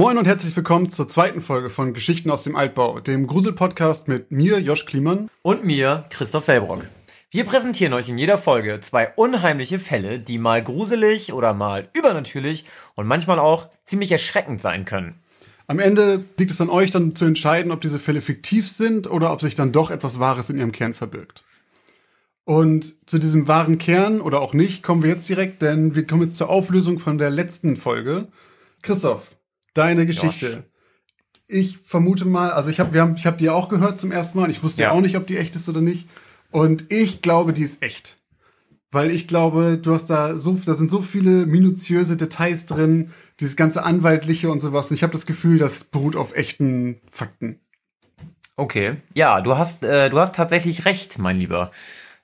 Moin und herzlich willkommen zur zweiten Folge von Geschichten aus dem Altbau, dem Grusel-Podcast mit mir, Josh Kliemann. Und mir, Christoph Fellbrock. Wir präsentieren euch in jeder Folge zwei unheimliche Fälle, die mal gruselig oder mal übernatürlich und manchmal auch ziemlich erschreckend sein können. Am Ende liegt es an euch dann zu entscheiden, ob diese Fälle fiktiv sind oder ob sich dann doch etwas Wahres in ihrem Kern verbirgt. Und zu diesem wahren Kern oder auch nicht kommen wir jetzt direkt, denn wir kommen jetzt zur Auflösung von der letzten Folge. Christoph, deine Geschichte. Josh. Ich vermute mal, also ich habe wir haben, ich habe die auch gehört zum ersten Mal. Ich wusste Ja. auch nicht, ob die echt ist oder nicht. Und ich glaube, die ist echt. Weil ich glaube, du hast da so, da sind so viele minutiöse Details drin, dieses ganze Anwaltliche und sowas. Und ich habe das Gefühl, das beruht auf echten Fakten. Okay. Ja, du hast, äh, du hast tatsächlich recht, mein Lieber.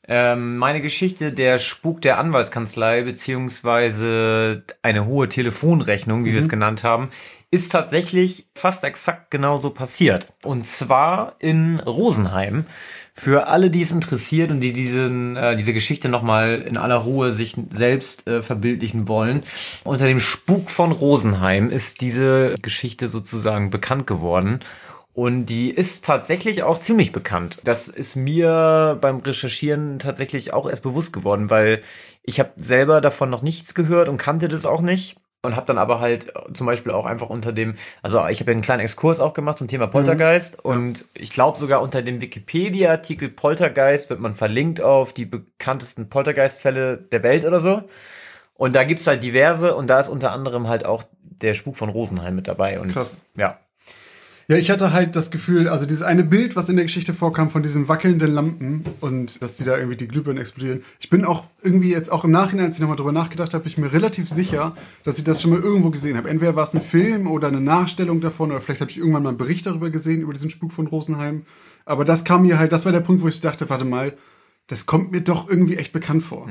Ähm, meine Geschichte, der Spuk der Anwaltskanzlei, beziehungsweise eine hohe Telefonrechnung, wie wir es genannt haben, ist tatsächlich fast exakt genauso passiert. Und zwar in Rosenheim. Für alle, die es interessiert und die diesen, äh, diese Geschichte nochmal in aller Ruhe sich selbst äh, verbildlichen wollen, unter dem Spuk von Rosenheim ist diese Geschichte sozusagen bekannt geworden. Und die ist tatsächlich auch ziemlich bekannt. Das ist mir beim Recherchieren tatsächlich auch erst bewusst geworden, weil ich habe selber davon noch nichts gehört und kannte das auch nicht. Und habe dann aber halt zum Beispiel auch einfach unter dem, also ich habe einen kleinen Exkurs auch gemacht zum Thema Poltergeist und ich glaube sogar unter dem Wikipedia-Artikel Poltergeist wird man verlinkt auf die bekanntesten Poltergeist-Fälle der Welt oder so. Und da gibt's halt diverse und da ist unter anderem halt auch der Spuk von Rosenheim mit dabei. Und Krass. ja. Ja, ich hatte halt das Gefühl, also dieses eine Bild, was in der Geschichte vorkam von diesen wackelnden Lampen und dass die da irgendwie die Glühbirnen explodieren. Ich bin auch irgendwie jetzt auch im Nachhinein, als ich nochmal drüber nachgedacht habe, bin ich mir relativ sicher, dass ich das schon mal irgendwo gesehen habe. Entweder war es ein Film oder eine Nachstellung davon oder vielleicht habe ich irgendwann mal einen Bericht darüber gesehen, über diesen Spuk von Rosenheim. Aber das kam mir halt, das war der Punkt, wo ich dachte, warte mal, das kommt mir doch irgendwie echt bekannt vor.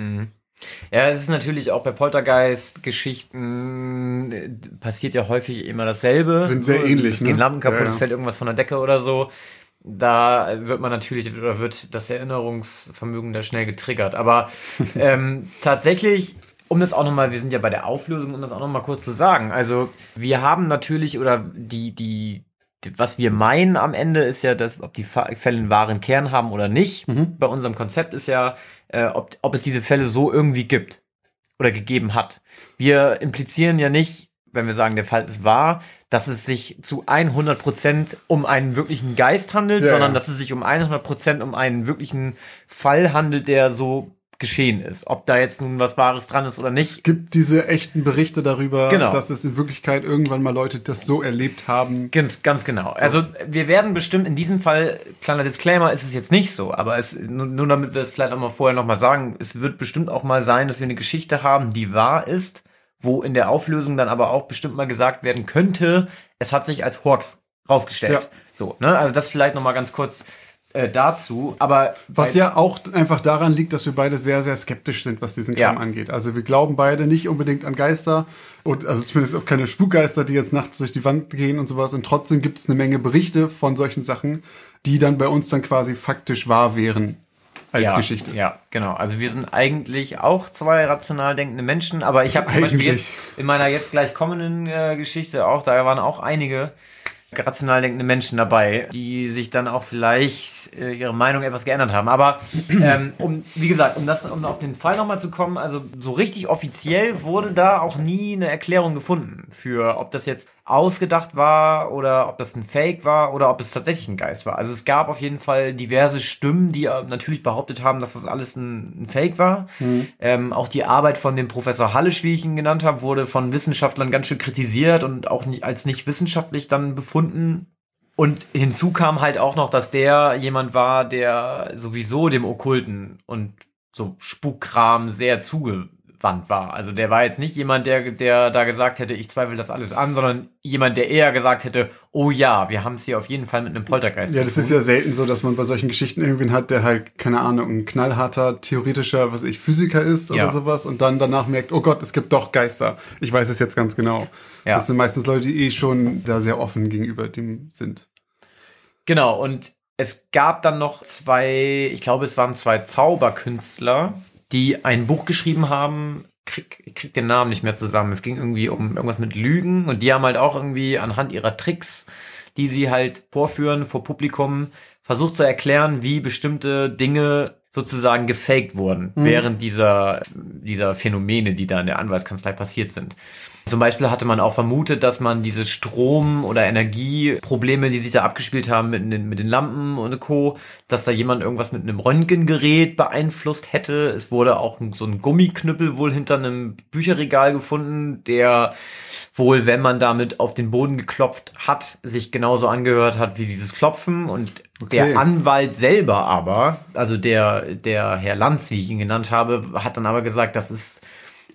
Ja, es ist natürlich auch bei Poltergeist-Geschichten äh, passiert ja häufig immer dasselbe. Sind sehr So, ähnlich, Es gehen ne? Lampen kaputt, Ja, ja. es fällt irgendwas von der Decke oder so. Da wird man natürlich, oder wird das Erinnerungsvermögen da schnell getriggert. Aber ähm, tatsächlich, um das auch nochmal, wir sind ja bei der Auflösung, um das auch nochmal kurz zu sagen. Also, wir haben natürlich, oder die, die, was wir meinen am Ende ist ja, dass, ob die Fälle einen wahren Kern haben oder nicht. Bei unserem Konzept ist ja, äh, ob, ob es diese Fälle so irgendwie gibt oder gegeben hat. Wir implizieren ja nicht, wenn wir sagen, der Fall ist wahr, dass es sich zu 100% um einen wirklichen Geist handelt, Ja, sondern ja. dass es sich um 100% um einen wirklichen Fall handelt, der so geschehen ist. Ob da jetzt nun was Wahres dran ist oder nicht. Gibt diese echten Berichte darüber, Genau. dass es in Wirklichkeit irgendwann mal Leute das so erlebt haben. Ganz, ganz genau. Also wir werden bestimmt in diesem Fall, kleiner Disclaimer, ist es jetzt nicht so, aber es, nur, nur damit wir es vielleicht auch mal vorher nochmal sagen, es wird bestimmt auch mal sein, dass wir eine Geschichte haben, die wahr ist, wo in der Auflösung dann aber auch bestimmt mal gesagt werden könnte, es hat sich als Hoax rausgestellt. Ja. So, ne? Also das vielleicht nochmal ganz kurz äh, dazu. Aber Was ja auch einfach daran liegt, dass wir beide sehr, sehr skeptisch sind, was diesen Kram Ja. angeht. Also wir glauben beide nicht unbedingt an Geister und also zumindest auf keine Spukgeister, die jetzt nachts durch die Wand gehen und sowas. Und trotzdem gibt es eine Menge Berichte von solchen Sachen, die dann bei uns dann quasi faktisch wahr wären als ja, Geschichte. Ja, genau. Also wir sind eigentlich auch zwei rational denkende Menschen, aber ich habe zum Beispiel Eigentlich. jetzt in meiner jetzt gleich kommenden äh, Geschichte auch, da waren auch einige rational denkende Menschen dabei, die sich dann auch vielleicht äh, ihre Meinung etwas geändert haben. Aber ähm, um, wie gesagt, um das, um auf den Fall nochmal zu kommen, also so richtig offiziell wurde da auch nie eine Erklärung gefunden für, ob das jetzt ausgedacht war oder ob das ein Fake war oder ob es tatsächlich ein Geist war. Also es gab auf jeden Fall diverse Stimmen, die äh, natürlich behauptet haben, dass das alles ein, ein Fake war. Ähm, auch die Arbeit von dem Professor Hallisch, wie ich ihn genannt habe, wurde von Wissenschaftlern ganz schön kritisiert und auch nicht, als nicht wissenschaftlich dann befunden. Und hinzu kam halt auch noch, dass der jemand war, der sowieso dem Okkulten und so Spukkram sehr zugewandt war. Also der war jetzt nicht jemand, der, der da gesagt hätte, ich zweifle das alles an, sondern jemand, der eher gesagt hätte, oh ja, wir haben es hier auf jeden Fall mit einem Poltergeist Ja, das ist ja selten so, dass man bei solchen Geschichten irgendwen hat, der halt, keine Ahnung, ein knallharter, theoretischer, was ich, Physiker ist oder Ja. sowas und dann danach merkt, oh Gott, es gibt doch Geister. Ich weiß es jetzt ganz genau. Ja. Das sind meistens Leute, die eh schon da sehr offen gegenüber dem sind. Genau, und es gab dann noch zwei, ich glaube, es waren zwei Zauberkünstler, die ein Buch geschrieben haben, krieg, krieg den Namen nicht mehr zusammen. Es ging irgendwie um irgendwas mit Lügen und die haben halt auch irgendwie anhand ihrer Tricks, die sie halt vorführen vor Publikum, versucht zu erklären, wie bestimmte Dinge sozusagen gefaked wurden Mhm. während dieser, dieser Phänomene, die da in der Anwaltskanzlei passiert sind. Zum Beispiel hatte man auch vermutet, dass man diese Strom- oder Energieprobleme, die sich da abgespielt haben mit den, mit den Lampen und Co., dass da jemand irgendwas mit einem Röntgengerät beeinflusst hätte. Es wurde auch so ein Gummiknüppel wohl hinter einem Bücherregal gefunden, der wohl, wenn man damit auf den Boden geklopft hat, sich genauso angehört hat wie dieses Klopfen und Okay. der Anwalt selber aber, also der, der Herr Lanz, wie ich ihn genannt habe, hat dann aber gesagt, das ist,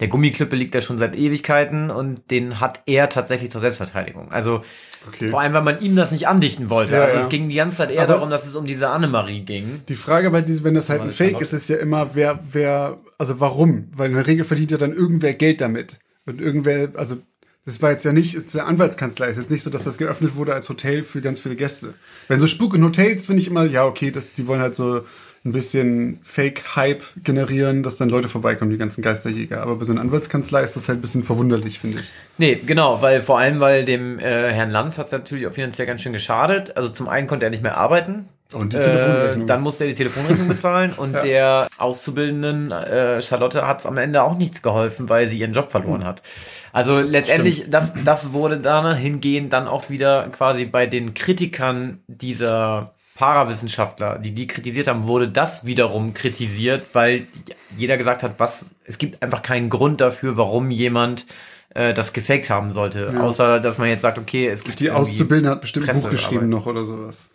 der Gummiklippe liegt da schon seit Ewigkeiten und den hat er tatsächlich zur Selbstverteidigung. Also, Okay. vor allem, weil man ihm das nicht andichten wollte. Ja, also, ja. es ging die ganze Zeit eher Aber- darum, dass es um diese Annemarie ging. Die Frage bei diesem, wenn das halt ein Fake ist, ist ja immer, wer, wer, also warum? Weil in der Regel verdient ja dann irgendwer Geld damit. Und irgendwer, also das war jetzt ja nicht, ist der Anwaltskanzlei, ist jetzt nicht so, dass das geöffnet wurde als Hotel für ganz viele Gäste. Wenn so Spuk in Hotels, finde ich immer, ja, okay, das, die wollen halt so ein bisschen Fake-Hype generieren, dass dann Leute vorbeikommen, die ganzen Geisterjäger. Aber bei so einer Anwaltskanzlei ist das halt ein bisschen verwunderlich, finde ich. Nee, genau, weil vor allem, weil dem äh, Herrn Lanz hat es natürlich auch finanziell ganz schön geschadet. Also zum einen konnte er nicht mehr arbeiten. Und die Äh, Telefonrechnung. dann musste er die Telefonrechnung bezahlen und der Auszubildenden äh, Charlotte hat es am Ende auch nichts geholfen, weil sie ihren Job verloren hat. Also letztendlich, das, das wurde dann hingehend dann auch wieder quasi bei den Kritikern dieser Parawissenschaftler, die die kritisiert haben, wurde das wiederum kritisiert, weil jeder gesagt hat, was, es gibt einfach keinen Grund dafür, warum jemand äh, das gefaked haben sollte. Ja. Außer, dass man jetzt sagt, okay, es gibt die Auszubildende hat bestimmt ein Buch geschrieben noch oder sowas.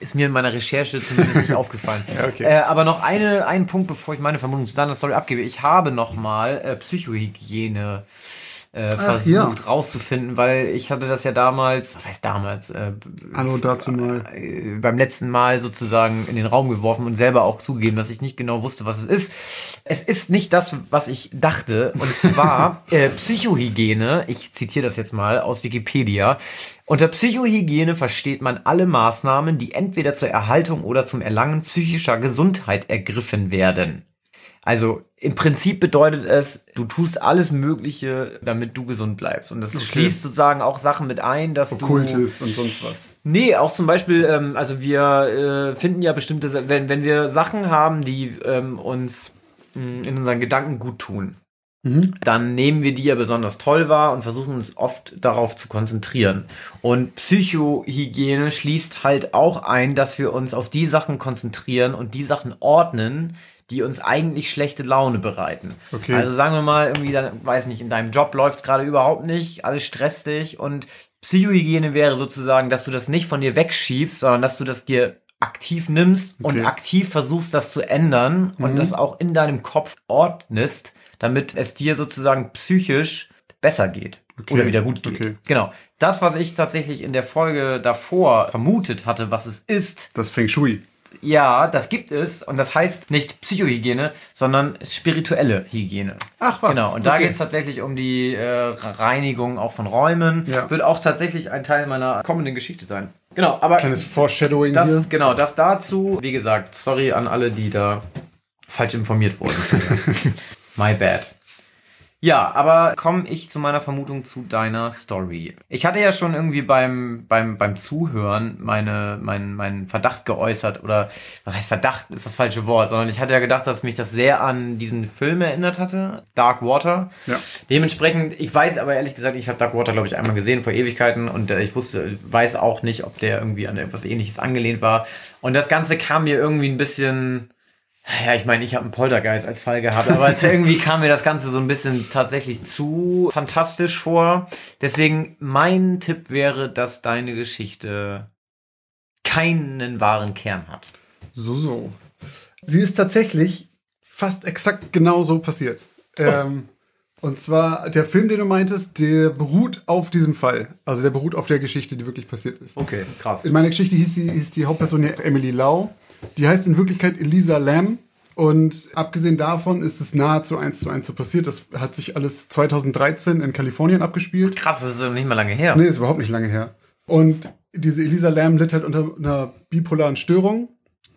ist mir in meiner Recherche zumindest nicht aufgefallen. Ja, okay. äh, aber noch eine, einen Punkt, bevor ich meine Vermutung zu deiner Story abgebe. Ich habe noch mal äh, Psychohygiene äh, versucht ja. rauszufinden, weil ich hatte das ja damals, was heißt damals, äh, Anno dazu mal. äh, beim letzten Mal sozusagen in den Raum geworfen und selber auch zugegeben, dass ich nicht genau wusste, was es ist. Es ist nicht das, was ich dachte. Und zwar äh, Psychohygiene, ich zitiere das jetzt mal aus Wikipedia. Unter Psychohygiene versteht man alle Maßnahmen, die entweder zur Erhaltung oder zum Erlangen psychischer Gesundheit ergriffen werden. Also im Prinzip bedeutet es, du tust alles Mögliche, damit du gesund bleibst. Und das Okay. schließt sozusagen auch Sachen mit ein, dass du Okkultes und sonst was. Nee, auch zum Beispiel, ähm, also wir äh, finden ja bestimmte, wenn, wenn wir Sachen haben, die ähm, uns mh, in unseren Gedanken gut tun, Mhm. dann nehmen wir die ja besonders toll wahr und versuchen uns oft darauf zu konzentrieren. Und Psychohygiene schließt halt auch ein, dass wir uns auf die Sachen konzentrieren und die Sachen ordnen, die uns eigentlich schlechte Laune bereiten. Okay. Also sagen wir mal, irgendwie, dann, weiß nicht, in deinem Job läuft gerade überhaupt nicht, alles stresst dich und Psychohygiene wäre sozusagen, dass du das nicht von dir wegschiebst, sondern dass du das dir aktiv nimmst Okay. und aktiv versuchst, das zu ändern und Mhm. das auch in deinem Kopf ordnest, damit es dir sozusagen psychisch besser geht. Okay. Oder wieder gut geht. Okay. Genau. Das, was ich tatsächlich in der Folge davor vermutet hatte, was es ist, Das Feng Shui. Ja, das gibt es. Und das heißt nicht Psychohygiene, sondern spirituelle Hygiene. Ach was. Genau, und da Okay. geht es tatsächlich um die äh, Reinigung auch von Räumen. Ja. Wird auch tatsächlich ein Teil meiner kommenden Geschichte sein. Genau, aber Kleines Foreshadowing das, hier. genau, das dazu. Wie gesagt, sorry an alle, die da falsch informiert wurden. My bad. Ja, aber komme ich zu meiner Vermutung zu deiner Story. Ich hatte ja schon irgendwie beim, beim, beim Zuhören meine, mein, meinen Verdacht geäußert oder was heißt Verdacht ist das falsche Wort, sondern ich hatte ja gedacht, dass mich das sehr an diesen Film erinnert hatte, Dark Water. Ja. Dementsprechend, ich weiß aber ehrlich gesagt, ich habe Dark Water, glaube ich, einmal gesehen vor Ewigkeiten und äh, ich wusste, weiß auch nicht, ob der irgendwie an etwas ähnliches angelehnt war. Und das Ganze kam mir irgendwie ein bisschen, ja, ich meine, ich habe einen Poltergeist als Fall gehabt, aber irgendwie kam mir das Ganze so ein bisschen tatsächlich zu fantastisch vor. Deswegen mein Tipp wäre, dass deine Geschichte keinen wahren Kern hat. So, so. Sie ist tatsächlich fast exakt genau so passiert. Ähm, und zwar, der Film, den du meintest, der beruht auf diesem Fall. Also der beruht auf der Geschichte, die wirklich passiert ist. Okay, krass. In meiner Geschichte hieß, sie, hieß die Hauptperson ja Emily Lau. Die heißt in Wirklichkeit Elisa Lam. Und abgesehen davon ist es nahezu eins zu eins so passiert. Das hat sich alles 2013 in Kalifornien abgespielt. Krass, das ist nicht mal lange her. Nee, ist überhaupt nicht lange her. Und diese Elisa Lam litt halt unter einer bipolaren Störung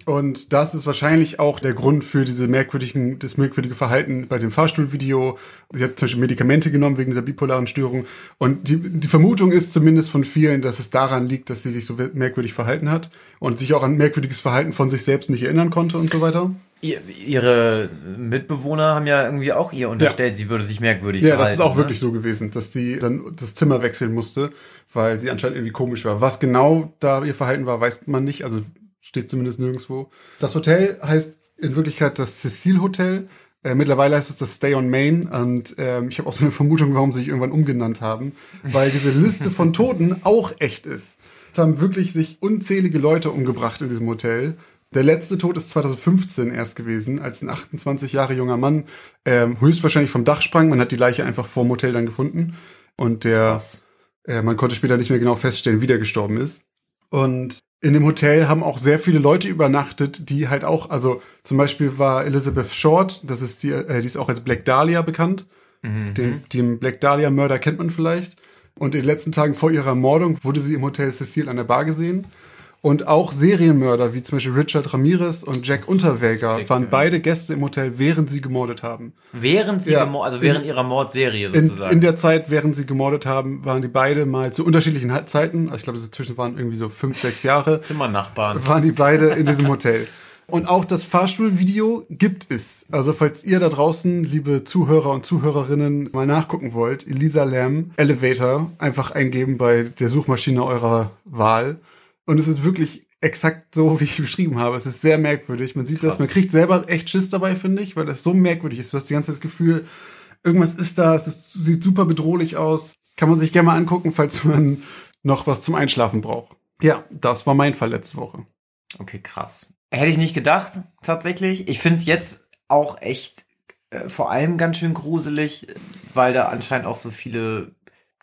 Und das ist wahrscheinlich auch der Grund für diese merkwürdigen, das merkwürdige Verhalten bei dem Fahrstuhlvideo. Sie hat zum Beispiel Medikamente genommen wegen dieser bipolaren Störung. Und die, die Vermutung ist zumindest von vielen, dass es daran liegt, dass sie sich so merkwürdig verhalten hat und sich auch an merkwürdiges Verhalten von sich selbst nicht erinnern konnte und so weiter. Ihre Mitbewohner haben ja irgendwie auch ihr unterstellt, ja. sie würde sich merkwürdig ja, verhalten. Ja, das ist auch ne? wirklich so gewesen, dass sie dann das Zimmer wechseln musste, weil sie anscheinend irgendwie komisch war. Was genau da ihr Verhalten war, weiß man nicht. Also steht zumindest nirgendwo. Das Hotel heißt in Wirklichkeit das Cecil Hotel. Äh, mittlerweile heißt es das Stay on Main und ähm, ich habe auch so eine Vermutung, warum sie sich irgendwann umgenannt haben, weil diese Liste von Toten auch echt ist. Es haben wirklich sich unzählige Leute umgebracht in diesem Hotel. Der letzte Tod ist 2015 erst gewesen, als ein 28 Jahre junger Mann ähm, höchstwahrscheinlich vom Dach sprang. Man hat die Leiche einfach vor dem Hotel dann gefunden und der, äh, man konnte später nicht mehr genau feststellen, wie der gestorben ist. Und in dem Hotel haben auch sehr viele Leute übernachtet, die halt auch, also zum Beispiel war Elizabeth Short, das ist die, äh, die ist auch als Black Dahlia bekannt. Mhm. Den, den Black Dahlia Mörder kennt man vielleicht. Und in den letzten Tagen vor ihrer Ermordung wurde sie im Hotel Cecil an der Bar gesehen. Und auch Serienmörder wie zum Beispiel Richard Ramirez und Jack Unterweger Sick, waren beide Gäste im Hotel, während sie gemordet haben. Während sie ja, also während in, ihrer Mordserie sozusagen. In, in, der Zeit, während sie gemordet haben, waren die beide mal zu unterschiedlichen Zeiten, ich glaube, dazwischen waren irgendwie so fünf, sechs Jahre. Zimmernachbarn. Waren die beide in diesem Hotel. Und auch das Fahrstuhlvideo gibt es. Also falls ihr da draußen, liebe Zuhörer und Zuhörerinnen, mal nachgucken wollt, Elisa Lam Elevator einfach eingeben bei der Suchmaschine eurer Wahl. Und es ist wirklich exakt so, wie ich beschrieben habe. Es ist sehr merkwürdig. Man sieht Krass. das, man kriegt selber echt Schiss dabei, finde ich, weil das so merkwürdig ist. Du hast die ganze Zeit das Gefühl, irgendwas ist da, es ist, sieht super bedrohlich aus. Kann man sich gerne mal angucken, falls man noch was zum Einschlafen braucht. Ja, das war mein Fall letzte Woche. Okay, krass. Hätte ich nicht gedacht, tatsächlich. Ich finde es jetzt auch echt äh, vor allem ganz schön gruselig, weil da anscheinend auch so viele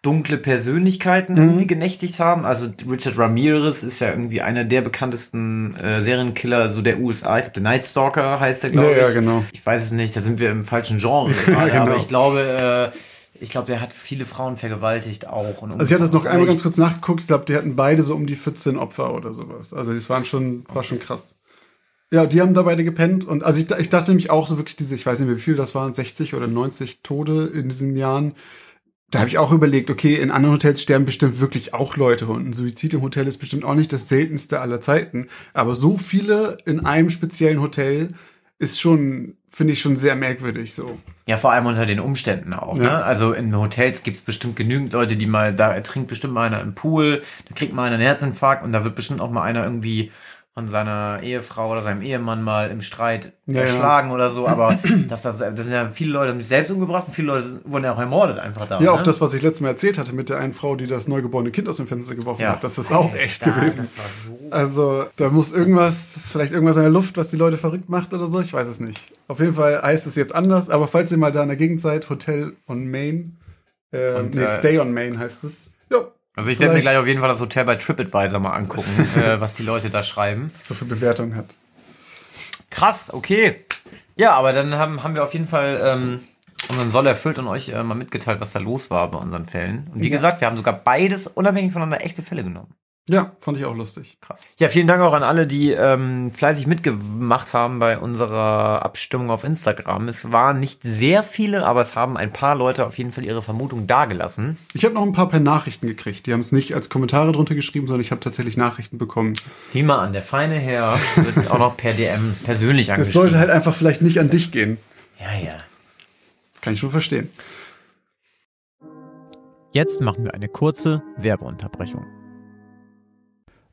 dunkle Persönlichkeiten mhm. irgendwie genächtigt haben. Also Richard Ramirez ist ja irgendwie einer der bekanntesten äh, Serienkiller so der USA. Ich glaube, der Night Stalker heißt er, glaube ja, ich. Ja, genau. Ich weiß es nicht, da sind wir im falschen Genre gerade, genau. aber ich glaube, äh, ich glaube, der hat viele Frauen vergewaltigt auch. also ich hatte das noch einmal ganz kurz nachgeguckt. Ich glaube, die hatten beide so um die 14 Opfer oder sowas. Also das waren schon, war schon krass. Ja, die haben da beide gepennt und also ich, ich dachte nämlich auch so wirklich diese, ich weiß nicht wie viel das waren, 60 oder 90 Tode in diesen Jahren da habe ich auch überlegt, okay, in anderen Hotels sterben bestimmt wirklich auch Leute und ein Suizid im Hotel ist bestimmt auch nicht das seltenste aller Zeiten. Aber so viele in einem speziellen Hotel ist schon, finde ich schon sehr merkwürdig so. Ja, vor allem unter den Umständen auch. Ja. Ne? Also in Hotels gibt's bestimmt genügend Leute, die mal, da ertrinkt bestimmt mal einer im Pool, da kriegt mal einer einen Herzinfarkt und da wird bestimmt auch mal einer irgendwie von seiner Ehefrau oder seinem Ehemann mal im Streit ja, erschlagen ja. oder so, aber das, das, das sind ja viele Leute haben sich selbst umgebracht und viele Leute wurden ja auch ermordet einfach da. Ja, ne? auch das, was ich letztes Mal erzählt hatte mit der einen Frau, die das neugeborene Kind aus dem Fenster geworfen ja. hat, das ist auch echt da, gewesen. So also da muss irgendwas, vielleicht irgendwas in der Luft, was die Leute verrückt macht oder so, ich weiß es nicht. Auf jeden Fall heißt es jetzt anders, aber falls ihr mal da in der Gegend seid, Hotel on Main, äh, und, nee, äh, Stay on Main heißt es. Ja, also ich werde mir gleich auf jeden Fall das Hotel bei TripAdvisor mal angucken, äh, was die Leute da schreiben. So viel Bewertung hat. Krass, okay. Ja, aber dann haben, haben wir auf jeden Fall ähm, unseren Soll erfüllt und euch äh, mal mitgeteilt, was da los war bei unseren Fällen. Und wie ja. gesagt, wir haben sogar beides unabhängig voneinander echte Fälle genommen. Ja, fand ich auch lustig. Krass. Ja, vielen Dank auch an alle, die ähm, fleißig mitgemacht haben bei unserer Abstimmung auf Instagram. Es waren nicht sehr viele, aber es haben ein paar Leute auf jeden Fall ihre Vermutung dargelassen. Ich habe noch ein paar per Nachrichten gekriegt. Die haben es nicht als Kommentare drunter geschrieben, sondern ich habe tatsächlich Nachrichten bekommen. Sieh mal an, der feine Herr wird auch noch per DM persönlich angeschrieben. Es sollte halt einfach vielleicht nicht an dich gehen. Ja, ja. Kann ich schon verstehen. Jetzt machen wir eine kurze Werbeunterbrechung.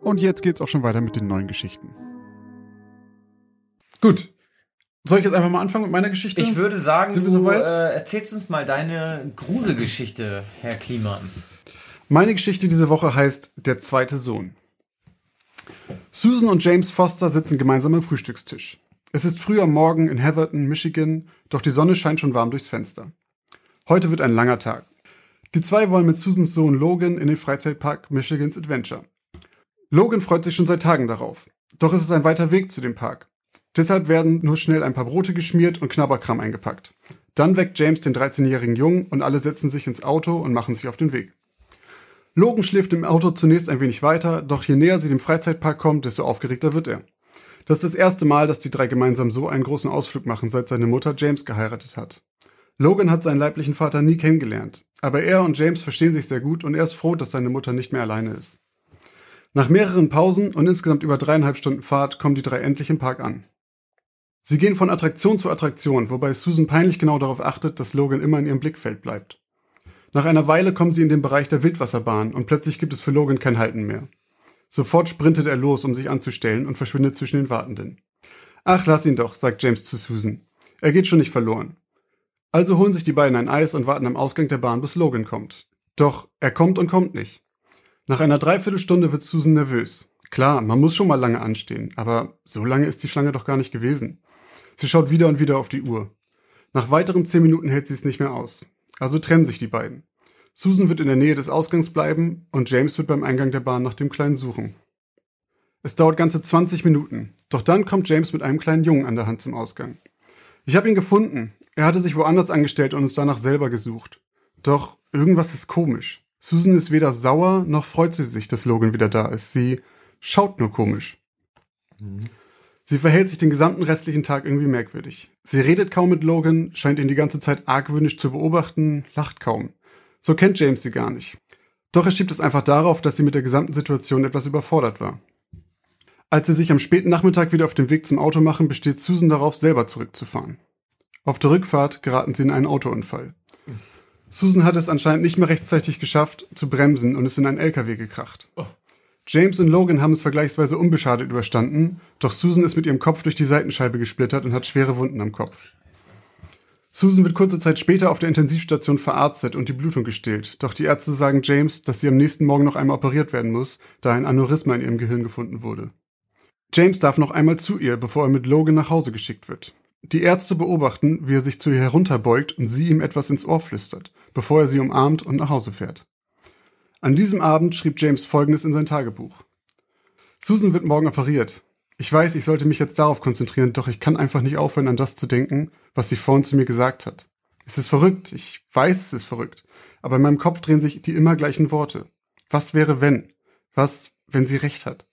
Und jetzt geht's auch schon weiter mit den neuen Geschichten. Gut. Soll ich jetzt einfach mal anfangen mit meiner Geschichte? Ich würde sagen, Sind wir du soweit? äh, erzählst uns mal deine Gruselgeschichte, Herr Kliman. Meine Geschichte diese Woche heißt Der zweite Sohn. Susan und James Foster sitzen gemeinsam am Frühstückstisch. Es ist früh am Morgen in Heatherton, Michigan, doch die Sonne scheint schon warm durchs Fenster. Heute wird ein langer Tag. Die zwei wollen mit Susans Sohn Logan in den Freizeitpark Michigans Adventure. Logan freut sich schon seit Tagen darauf. Doch es ist ein weiter Weg zu dem Park. Deshalb werden nur schnell ein paar Brote geschmiert und Knabberkram eingepackt. Dann weckt James den 13-jährigen Jungen und alle setzen sich ins Auto und machen sich auf den Weg. Logan schläft im Auto zunächst ein wenig weiter, doch je näher sie dem Freizeitpark kommt, desto aufgeregter wird er. Das ist das erste Mal, dass die drei gemeinsam so einen großen Ausflug machen, seit seine Mutter James geheiratet hat. Logan hat seinen leiblichen Vater nie kennengelernt, aber er und James verstehen sich sehr gut und er ist froh, dass seine Mutter nicht mehr alleine ist. Nach mehreren Pausen und insgesamt über dreieinhalb Stunden Fahrt kommen die drei endlich im Park an. Sie gehen von Attraktion zu Attraktion, wobei Susan peinlich genau darauf achtet, dass Logan immer in ihrem Blickfeld bleibt. Nach einer Weile kommen sie in den Bereich der Wildwasserbahn und plötzlich gibt es für Logan kein Halten mehr. Sofort sprintet er los, um sich anzustellen und verschwindet zwischen den Wartenden. Ach, lass ihn doch, sagt James zu Susan. Er geht schon nicht verloren. Also holen sich die beiden ein Eis und warten am Ausgang der Bahn, bis Logan kommt. Doch er kommt und kommt nicht. Nach einer Dreiviertelstunde wird Susan nervös. Klar, man muss schon mal lange anstehen, aber so lange ist die Schlange doch gar nicht gewesen. Sie schaut wieder und wieder auf die Uhr. Nach weiteren zehn Minuten hält sie es nicht mehr aus. Also trennen sich die beiden. Susan wird in der Nähe des Ausgangs bleiben und James wird beim Eingang der Bahn nach dem Kleinen suchen. Es dauert ganze 20 Minuten, doch dann kommt James mit einem kleinen Jungen an der Hand zum Ausgang. Ich habe ihn gefunden. Er hatte sich woanders angestellt und uns danach selber gesucht. Doch irgendwas ist komisch. Susan ist weder sauer noch freut sie sich, dass Logan wieder da ist. Sie schaut nur komisch. Sie verhält sich den gesamten restlichen Tag irgendwie merkwürdig. Sie redet kaum mit Logan, scheint ihn die ganze Zeit argwöhnisch zu beobachten, lacht kaum. So kennt James sie gar nicht. Doch er schiebt es einfach darauf, dass sie mit der gesamten Situation etwas überfordert war. Als sie sich am späten Nachmittag wieder auf den Weg zum Auto machen, besteht Susan darauf, selber zurückzufahren. Auf der Rückfahrt geraten sie in einen Autounfall. Susan hat es anscheinend nicht mehr rechtzeitig geschafft, zu bremsen und ist in einen LKW gekracht. James und Logan haben es vergleichsweise unbeschadet überstanden, doch Susan ist mit ihrem Kopf durch die Seitenscheibe gesplittert und hat schwere Wunden am Kopf. Susan wird kurze Zeit später auf der Intensivstation verarztet und die Blutung gestillt, doch die Ärzte sagen James, dass sie am nächsten Morgen noch einmal operiert werden muss, da ein Aneurysma in ihrem Gehirn gefunden wurde. James darf noch einmal zu ihr, bevor er mit Logan nach Hause geschickt wird. Die Ärzte beobachten, wie er sich zu ihr herunterbeugt und sie ihm etwas ins Ohr flüstert, bevor er sie umarmt und nach Hause fährt. An diesem Abend schrieb James Folgendes in sein Tagebuch. Susan wird morgen operiert. Ich weiß, ich sollte mich jetzt darauf konzentrieren, doch ich kann einfach nicht aufhören, an das zu denken, was sie vorhin zu mir gesagt hat. Es ist verrückt, ich weiß, es ist verrückt, aber in meinem Kopf drehen sich die immer gleichen Worte. Was wäre wenn? Was, wenn sie recht hat?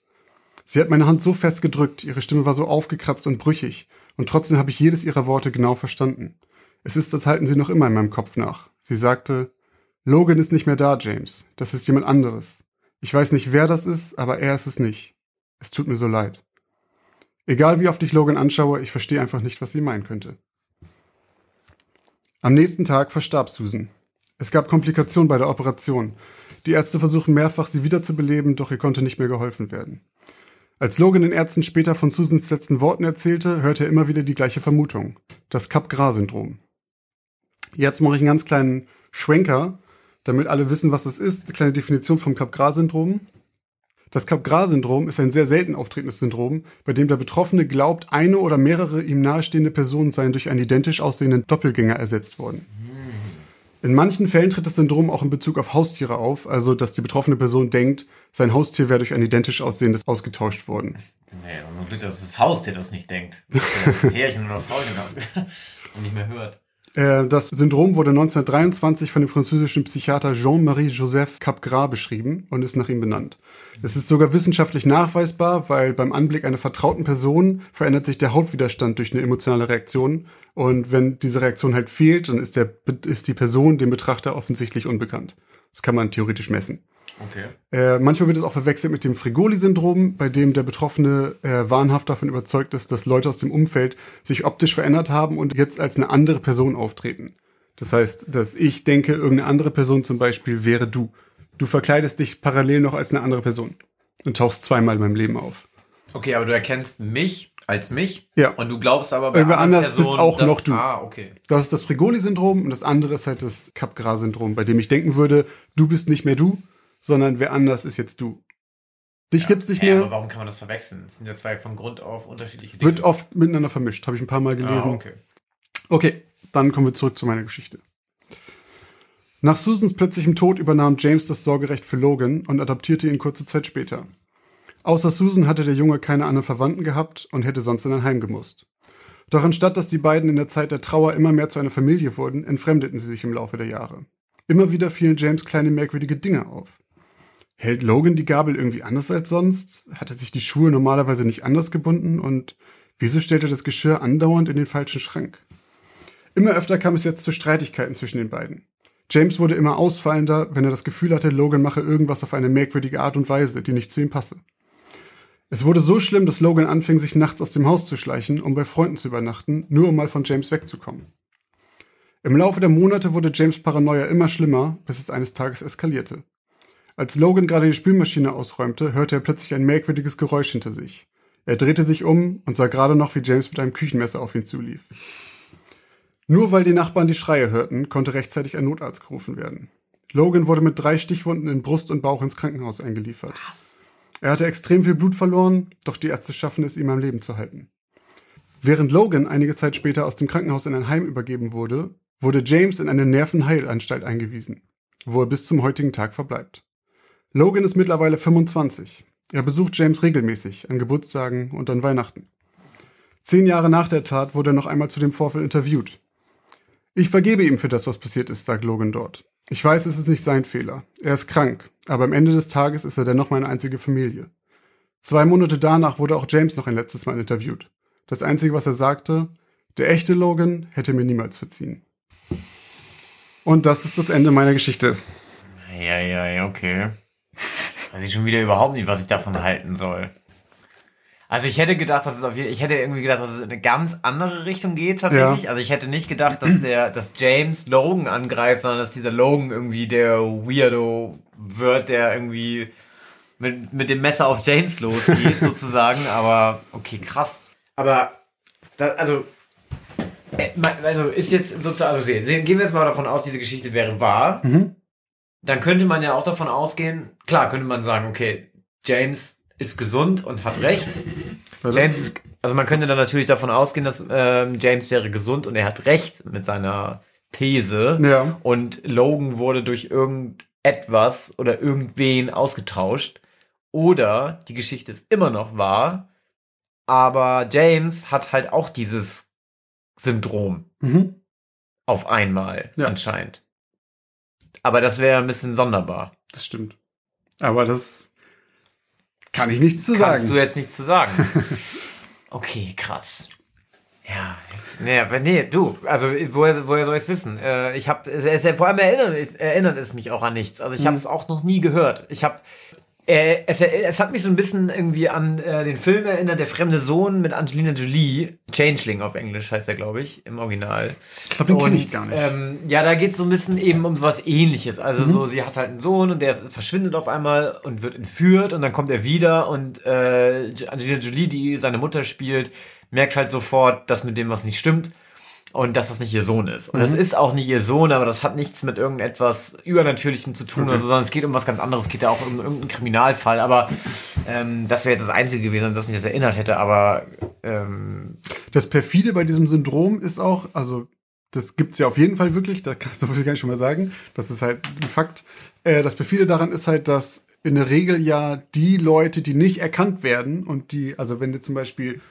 Sie hat meine Hand so fest gedrückt, ihre Stimme war so aufgekratzt und brüchig, und trotzdem habe ich jedes ihrer Worte genau verstanden. Es ist, als halten sie noch immer in meinem Kopf nach. Sie sagte, Logan ist nicht mehr da, James. Das ist jemand anderes. Ich weiß nicht, wer das ist, aber er ist es nicht. Es tut mir so leid. Egal wie oft ich Logan anschaue, ich verstehe einfach nicht, was sie meinen könnte. Am nächsten Tag verstarb Susan. Es gab Komplikationen bei der Operation. Die Ärzte versuchen mehrfach, sie wiederzubeleben, doch ihr konnte nicht mehr geholfen werden. Als Logan den Ärzten später von Susans letzten Worten erzählte, hörte er immer wieder die gleiche Vermutung. Das Capgras-Syndrom. Jetzt mache ich einen ganz kleinen Schwenker, damit alle wissen, was es ist. Eine kleine Definition vom Capgras-Syndrom. Das Capgras-Syndrom ist ein sehr selten auftretendes Syndrom, bei dem der Betroffene glaubt, eine oder mehrere ihm nahestehende Personen seien durch einen identisch aussehenden Doppelgänger ersetzt worden. In manchen Fällen tritt das Syndrom auch in Bezug auf Haustiere auf, also dass die betroffene Person denkt, sein Haustier wäre durch ein identisch aussehendes ausgetauscht worden. Nee, nur Glück, dass das Haustier das nicht denkt. Das Härchen oder Frauchen und nicht mehr hört. Äh, Das Syndrom wurde 1923 von dem französischen Psychiater Jean-Marie Joseph Capgras beschrieben und ist nach ihm benannt. Es ist sogar wissenschaftlich nachweisbar, weil beim Anblick einer vertrauten Person verändert sich der Hautwiderstand durch eine emotionale Reaktion. Und wenn diese Reaktion halt fehlt, dann ist, der, ist die Person dem Betrachter offensichtlich unbekannt. Das kann man theoretisch messen. Okay. Äh, manchmal wird es auch verwechselt mit dem Frigoli-Syndrom, bei dem der Betroffene äh, wahnhaft davon überzeugt ist, dass Leute aus dem Umfeld sich optisch verändert haben und jetzt als eine andere Person auftreten. Das heißt, dass ich denke, irgendeine andere Person zum Beispiel wäre du. Du verkleidest dich parallel noch als eine andere Person und tauchst zweimal in meinem Leben auf. Okay, aber du erkennst mich als mich Ja. und du glaubst aber bei Irgendwer anderen anders bist Personen, auch dass- noch du. Ah, okay. Das ist das Frigoli-Syndrom und das andere ist halt das Capgras-Syndrom, bei dem ich denken würde, du bist nicht mehr du, sondern wer anders ist jetzt du. Dich Ja. gibt's nicht mehr, aber warum kann man das verwechseln? Das sind ja zwei von Grund auf unterschiedliche Dinge. wird oft miteinander vermischt, habe ich ein paar Mal gelesen. Ah, okay. Okay, dann kommen wir zurück zu meiner Geschichte. Nach Susans plötzlichem Tod übernahm James das Sorgerecht für Logan und adoptierte ihn kurze Zeit später. Außer Susan hatte der Junge keine anderen Verwandten gehabt und hätte sonst in ein Heim gemusst. Doch anstatt dass die beiden in der Zeit der Trauer immer mehr zu einer Familie wurden, entfremdeten sie sich im Laufe der Jahre. Immer wieder fielen James kleine merkwürdige Dinge auf. Hält Logan die Gabel irgendwie anders als sonst? Hatte sich die Schuhe normalerweise nicht anders gebunden? Und wieso stellt er das Geschirr andauernd in den falschen Schrank? Immer öfter kam es jetzt zu Streitigkeiten zwischen den beiden. James wurde immer ausfallender, wenn er das Gefühl hatte, Logan mache irgendwas auf eine merkwürdige Art und Weise, die nicht zu ihm passe. Es wurde so schlimm, dass Logan anfing, sich nachts aus dem Haus zu schleichen, um bei Freunden zu übernachten, nur um mal von James wegzukommen. Im Laufe der Monate wurde James Paranoia immer schlimmer, bis es eines Tages eskalierte. Als Logan gerade die Spülmaschine ausräumte, hörte er plötzlich ein merkwürdiges Geräusch hinter sich. Er drehte sich um und sah gerade noch, wie James mit einem Küchenmesser auf ihn zulief. Nur weil die Nachbarn die Schreie hörten, konnte rechtzeitig ein Notarzt gerufen werden. Logan wurde mit drei Stichwunden in Brust und Bauch ins Krankenhaus eingeliefert. Er hatte extrem viel Blut verloren, doch die Ärzte schaffen es, ihm am Leben zu halten. Während Logan einige Zeit später aus dem Krankenhaus in ein Heim übergeben wurde, wurde James in eine Nervenheilanstalt eingewiesen, wo er bis zum heutigen Tag verbleibt. Logan ist mittlerweile 25. Er besucht James regelmäßig, an Geburtstagen und an Weihnachten. Zehn Jahre nach der Tat wurde er noch einmal zu dem Vorfall interviewt. Ich vergebe ihm für das, was passiert ist, sagt Logan dort. Ich weiß, es ist nicht sein Fehler. Er ist krank, aber am Ende des Tages ist er dennoch meine einzige Familie. Zwei Monate danach wurde auch James noch ein letztes Mal interviewt. Das Einzige, was er sagte, der echte Logan hätte mir niemals verziehen. Und das ist das Ende meiner Geschichte. Ja, ja, ja, okay. Weiß ich schon wieder überhaupt nicht, was ich davon halten soll. Also ich hätte gedacht, dass es auf jeden, ich hätte irgendwie gedacht, dass es in eine ganz andere Richtung geht tatsächlich. Ja. Also ich hätte nicht gedacht, dass der, dass James Logan angreift, sondern dass dieser Logan irgendwie der Weirdo wird, der irgendwie mit, mit dem Messer auf James losgeht, sozusagen. Aber okay, krass. Aber da, also äh, also ist jetzt sozusagen, also gehen wir jetzt mal davon aus, diese Geschichte wäre wahr. Mhm. Dann könnte man ja auch davon ausgehen, klar, könnte man sagen, okay, James ist gesund und hat recht. James ist, also man könnte dann natürlich davon ausgehen, dass ähm, James wäre gesund und er hat recht mit seiner These. Ja. Und Logan wurde durch irgendetwas oder irgendwen ausgetauscht. Oder die Geschichte ist immer noch wahr, aber James hat halt auch dieses Syndrom Mhm. auf einmal Ja. anscheinend. Aber das wäre ein bisschen sonderbar. Das stimmt. Aber das kann ich nichts zu Kannst sagen. du jetzt nichts zu sagen. okay, krass. Ja, nee, nee, du, also woher, woher soll ich es wissen? Äh, ich habe, vor allem erinnert, es, erinnert es mich auch an nichts. Also ich habe es auch noch nie gehört. Ich habe, äh, es, es hat mich so ein bisschen irgendwie an äh, den Film erinnert, Der fremde Sohn mit Angelina Jolie. Changeling auf Englisch heißt er, glaube ich, im Original. Ich glaube, den kenne ich gar nicht. Ähm, ja, da geht es so ein bisschen eben um was ähnliches. Also Mhm. so, sie hat halt einen Sohn und der verschwindet auf einmal und wird entführt und dann kommt er wieder und äh, Angelina Jolie, die seine Mutter spielt, merkt halt sofort, dass mit dem was nicht stimmt und dass das nicht ihr Sohn ist. Und das ist auch nicht ihr Sohn, aber das hat nichts mit irgendetwas Übernatürlichem zu tun, oder so, sondern es geht um was ganz anderes. Es geht ja auch um irgendeinen Kriminalfall. Aber ähm, das wäre jetzt das Einzige gewesen, an das mich das erinnert hätte. Aber ähm, Das perfide bei diesem Syndrom ist auch, also das gibt's ja auf jeden Fall wirklich, da kannst du gar nicht schon mal sagen, das ist halt ein Fakt. Äh, das perfide daran ist halt, dass in der Regel ja die Leute, die nicht erkannt werden und die, also wenn du zum Beispiel,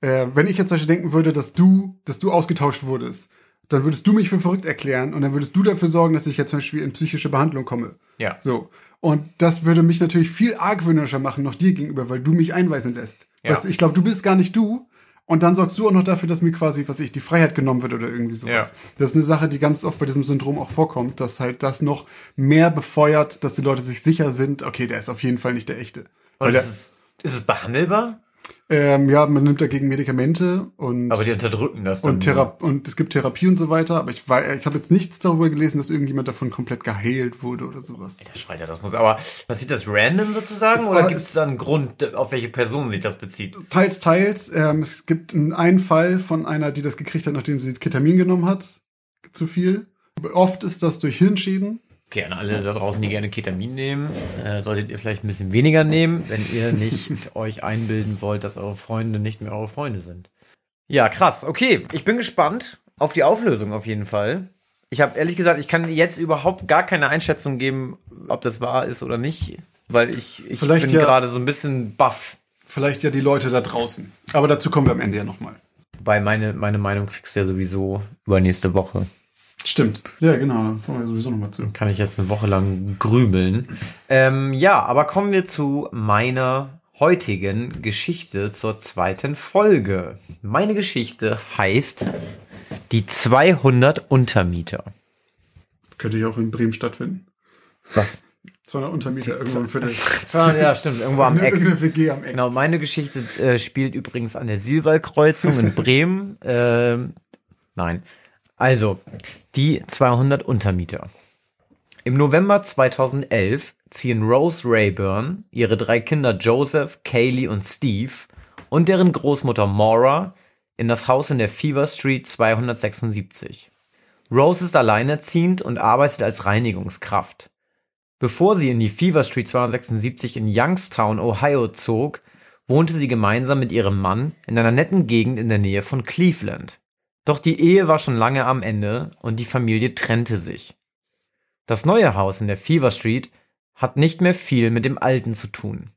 äh, wenn ich jetzt zum Beispiel denken würde, dass du, dass du ausgetauscht wurdest, dann würdest du mich für verrückt erklären und dann würdest du dafür sorgen, dass ich jetzt zum Beispiel in psychische Behandlung komme. ja. So. Und das würde mich natürlich viel argwöhnischer machen, noch dir gegenüber, weil du mich einweisen lässt. Ja. Weißt, ich glaube, du bist gar nicht du. Und dann sorgst du auch noch dafür, dass mir quasi, was ich, die Freiheit genommen wird oder irgendwie sowas. Ja. Das ist eine Sache, die ganz oft bei diesem Syndrom auch vorkommt, dass halt das noch mehr befeuert, dass die Leute sich sicher sind, okay, der ist auf jeden Fall nicht der echte. Und ist es, ist es behandelbar? Ähm, ja, man nimmt dagegen Medikamente und Aber die unterdrücken das dann. und, Thera und es gibt Therapie und so weiter, aber ich, wei- ich habe jetzt nichts darüber gelesen, dass irgendjemand davon komplett geheilt wurde oder sowas. Der schreit ja, das muss. Aber passiert das random sozusagen? Es oder war- gibt es da einen Grund, auf welche Person sich das bezieht? Teils, teils. Ähm, es gibt einen- einen Fall von einer, die das gekriegt hat, nachdem sie Ketamin genommen hat. Zu viel. Oft ist das durch Hirnschäden. Okay, an alle da draußen, die gerne Ketamin nehmen, äh, solltet ihr vielleicht ein bisschen weniger nehmen, wenn ihr nicht euch einbilden wollt, dass eure Freunde nicht mehr eure Freunde sind. Ja, krass. Okay, ich bin gespannt auf die Auflösung auf jeden Fall. Ich habe ehrlich gesagt, ich kann jetzt überhaupt gar keine Einschätzung geben, ob das wahr ist oder nicht, weil ich, ich Vielleicht bin ja- gerade so ein bisschen baff. Vielleicht ja die Leute da draußen. Aber dazu kommen wir am Ende ja nochmal. Wobei meine, meine Meinung kriegst du ja sowieso über nächste Woche. Stimmt. Ja, genau. Da kommen wir sowieso nochmal zu. kann ich jetzt eine Woche lang grübeln. Ähm, ja, aber kommen wir zu meiner heutigen Geschichte zur zweiten Folge. Meine Geschichte heißt die 200 Untermieter. Könnte ja auch in Bremen stattfinden. Was? 200 Untermieter irgendwo im Viertel. Ja, stimmt, irgendwo am Eck. Irgendeine WG am Eck. Genau, meine Geschichte äh, spielt übrigens an der Silwal-Kreuzung in Bremen. Ähm, nein. Also, die 200 Untermieter. Im November 2011 ziehen Rose Rayburn, ihre drei Kinder Joseph, Kaylee und Steve und deren Großmutter Maura in das Haus in der Fever Street 276. Rose ist alleinerziehend und arbeitet als Reinigungskraft. Bevor sie in die Fever Street 276 in Youngstown, Ohio zog, wohnte sie gemeinsam mit ihrem Mann in einer netten Gegend in der Nähe von Cleveland. Doch die Ehe war schon lange am Ende und die Familie trennte sich. Das neue Haus in der Fever Street hat nicht mehr viel mit dem alten zu tun.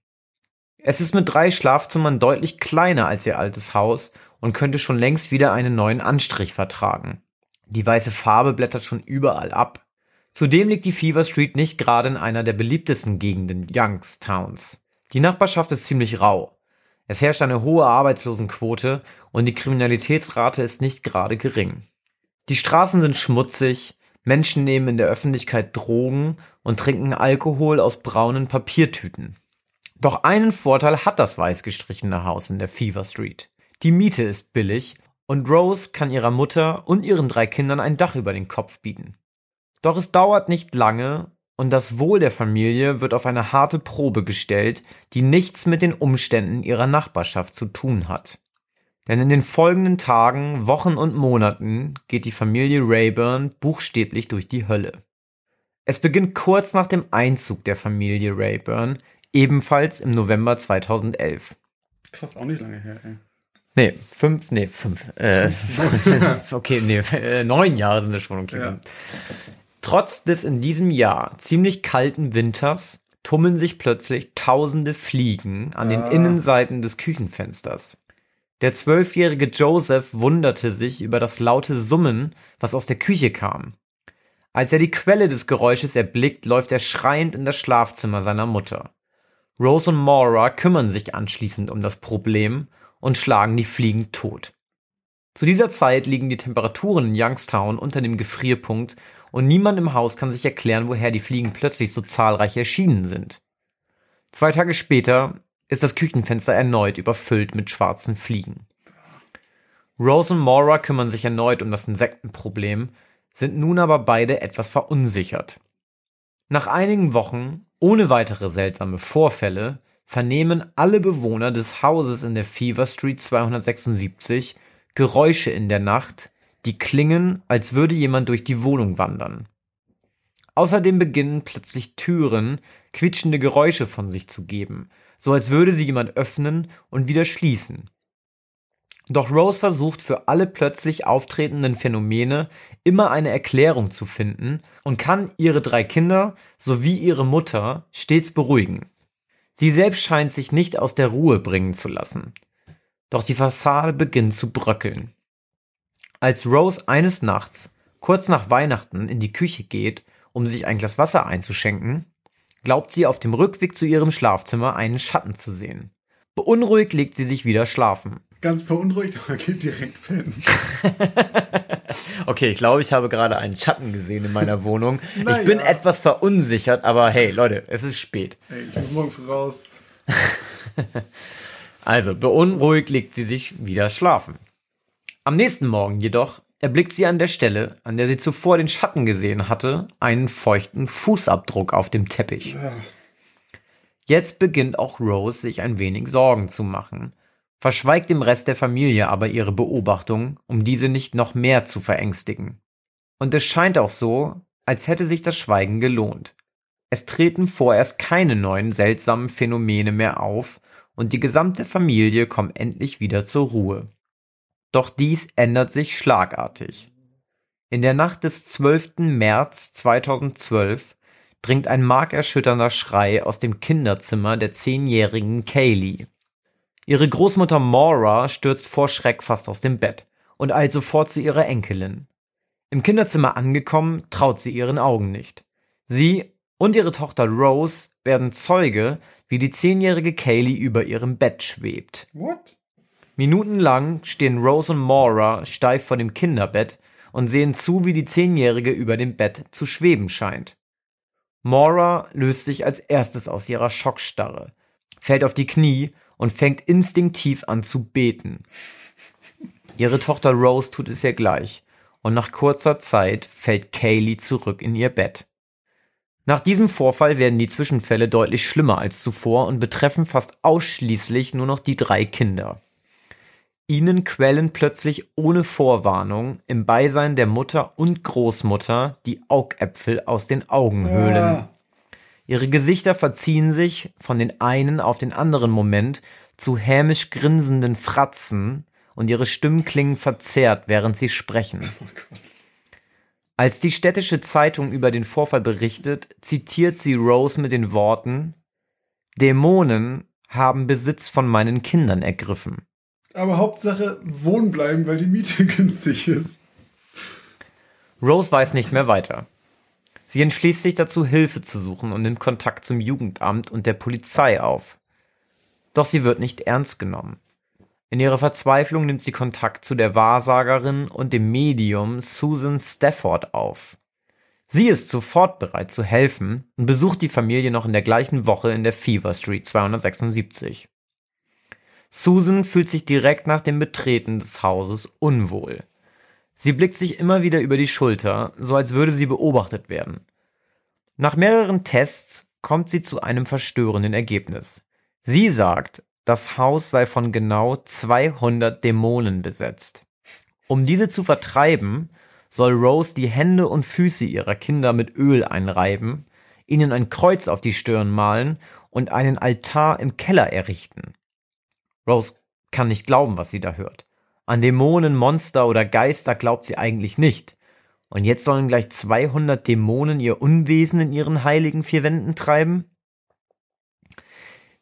Es ist mit drei Schlafzimmern deutlich kleiner als ihr altes Haus und könnte schon längst wieder einen neuen Anstrich vertragen. Die weiße Farbe blättert schon überall ab. Zudem liegt die Fever Street nicht gerade in einer der beliebtesten Gegenden Youngstowns. Die Nachbarschaft ist ziemlich rau. Es herrscht eine hohe Arbeitslosenquote und die Kriminalitätsrate ist nicht gerade gering. Die Straßen sind schmutzig, Menschen nehmen in der Öffentlichkeit Drogen und trinken Alkohol aus braunen Papiertüten. Doch einen Vorteil hat das weiß gestrichene Haus in der Fever Street. Die Miete ist billig und Rose kann ihrer Mutter und ihren drei Kindern ein Dach über den Kopf bieten. Doch es dauert nicht lange und das Wohl der Familie wird auf eine harte Probe gestellt, die nichts mit den Umständen ihrer Nachbarschaft zu tun hat. Denn in den folgenden Tagen, Wochen und Monaten geht die Familie Rayburn buchstäblich durch die Hölle. Es beginnt kurz nach dem Einzug der Familie Rayburn, ebenfalls im November 2011. Krass, auch nicht lange her, ey. Nee, fünf, nee, fünf. Äh, okay, nee, äh, neun Jahre sind es schon, okay. Ja. Trotz des in diesem Jahr ziemlich kalten Winters tummeln sich plötzlich tausende Fliegen an den Ah. Innenseiten des Küchenfensters. Der zwölfjährige Joseph wunderte sich über das laute Summen, was aus der Küche kam. Als er die Quelle des Geräusches erblickt, läuft er schreiend in das Schlafzimmer seiner Mutter. Rose und Maura kümmern sich anschließend um das Problem und schlagen die Fliegen tot. Zu dieser Zeit liegen die Temperaturen in Youngstown unter dem Gefrierpunkt und niemand im Haus kann sich erklären, woher die Fliegen plötzlich so zahlreich erschienen sind. Zwei Tage später ist das Küchenfenster erneut überfüllt mit schwarzen Fliegen. Rose und Maura kümmern sich erneut um das Insektenproblem, sind nun aber beide etwas verunsichert. Nach einigen Wochen, ohne weitere seltsame Vorfälle, vernehmen alle Bewohner des Hauses in der Fever Street 276 Geräusche in der Nacht, die klingen, als würde jemand durch die Wohnung wandern. Außerdem beginnen plötzlich Türen quietschende Geräusche von sich zu geben, so als würde sie jemand öffnen und wieder schließen. Doch Rose versucht für alle plötzlich auftretenden Phänomene immer eine Erklärung zu finden und kann ihre drei Kinder sowie ihre Mutter stets beruhigen. Sie selbst scheint sich nicht aus der Ruhe bringen zu lassen. Doch die Fassade beginnt zu bröckeln. Als Rose eines Nachts, kurz nach Weihnachten, in die Küche geht um sich ein Glas Wasser einzuschenken, glaubt sie auf dem Rückweg zu ihrem Schlafzimmer einen Schatten zu sehen. Beunruhigt legt sie sich wieder schlafen. Ganz beunruhigt, aber geht direkt pennen. okay, ich glaube, ich habe gerade einen Schatten gesehen in meiner Wohnung. Na ich bin etwas verunsichert, aber hey, Leute, es ist spät. Ey, ich muss morgen früh raus. Also, beunruhigt legt sie sich wieder schlafen. Am nächsten Morgen jedoch erblickt sie an der Stelle, an der sie zuvor den Schatten gesehen hatte, einen feuchten Fußabdruck auf dem Teppich. Jetzt beginnt auch Rose sich ein wenig Sorgen zu machen, verschweigt dem Rest der Familie aber ihre Beobachtung, um diese nicht noch mehr zu verängstigen. Und es scheint auch so, als hätte sich das Schweigen gelohnt. Es treten vorerst keine neuen seltsamen Phänomene mehr auf und die gesamte Familie kommt endlich wieder zur Ruhe. Doch dies ändert sich schlagartig. In der Nacht des 12. März 2012 dringt ein markerschütternder Schrei aus dem Kinderzimmer der zehnjährigen Kaylee. Ihre Großmutter Maura stürzt vor Schreck fast aus dem Bett und eilt sofort zu ihrer Enkelin. Im Kinderzimmer angekommen, traut sie ihren Augen nicht. Sie und ihre Tochter Rose werden Zeuge, wie die zehnjährige Kaylee über ihrem Bett schwebt. What? Minutenlang stehen Rose und Maura steif vor dem Kinderbett und sehen zu, wie die Zehnjährige über dem Bett zu schweben scheint. Maura löst sich als erstes aus ihrer Schockstarre, fällt auf die Knie und fängt instinktiv an zu beten. Ihre Tochter Rose tut es ihr gleich, und nach kurzer Zeit fällt Kaylee zurück in ihr Bett. Nach diesem Vorfall werden die Zwischenfälle deutlich schlimmer als zuvor und betreffen fast ausschließlich nur noch die drei Kinder. Ihnen quellen plötzlich ohne Vorwarnung im Beisein der Mutter und Großmutter die Augäpfel aus den Augenhöhlen. Ah, Ihre Gesichter verziehen sich von den einen auf den anderen Moment zu hämisch grinsenden Fratzen und ihre Stimmen klingen verzerrt, während sie sprechen. Als die städtische Zeitung über den Vorfall berichtet, zitiert sie Rose mit den Worten Dämonen haben Besitz von meinen Kindern ergriffen. Aber Hauptsache wohnen bleiben, weil die Miete günstig ist. Rose weiß nicht mehr weiter. Sie entschließt sich dazu, Hilfe zu suchen und nimmt Kontakt zum Jugendamt und der Polizei auf. Doch sie wird nicht ernst genommen. In ihrer Verzweiflung nimmt sie Kontakt zu der Wahrsagerin und dem Medium Susan Stafford auf. Sie ist sofort bereit zu helfen und besucht die Familie noch in der gleichen Woche in der Fever Street 276. Susan fühlt sich direkt nach dem Betreten des Hauses unwohl. Sie blickt sich immer wieder über die Schulter, so als würde sie beobachtet werden. Nach mehreren Tests kommt sie zu einem verstörenden Ergebnis. Sie sagt, das Haus sei von genau 200 Dämonen besetzt. Um diese zu vertreiben, soll Rose die Hände und Füße ihrer Kinder mit Öl einreiben, ihnen ein Kreuz auf die Stirn malen und einen Altar im Keller errichten. Rose kann nicht glauben, was sie da hört. An Dämonen, Monster oder Geister glaubt sie eigentlich nicht. Und jetzt sollen gleich 200 Dämonen ihr Unwesen in ihren heiligen vier Wänden treiben?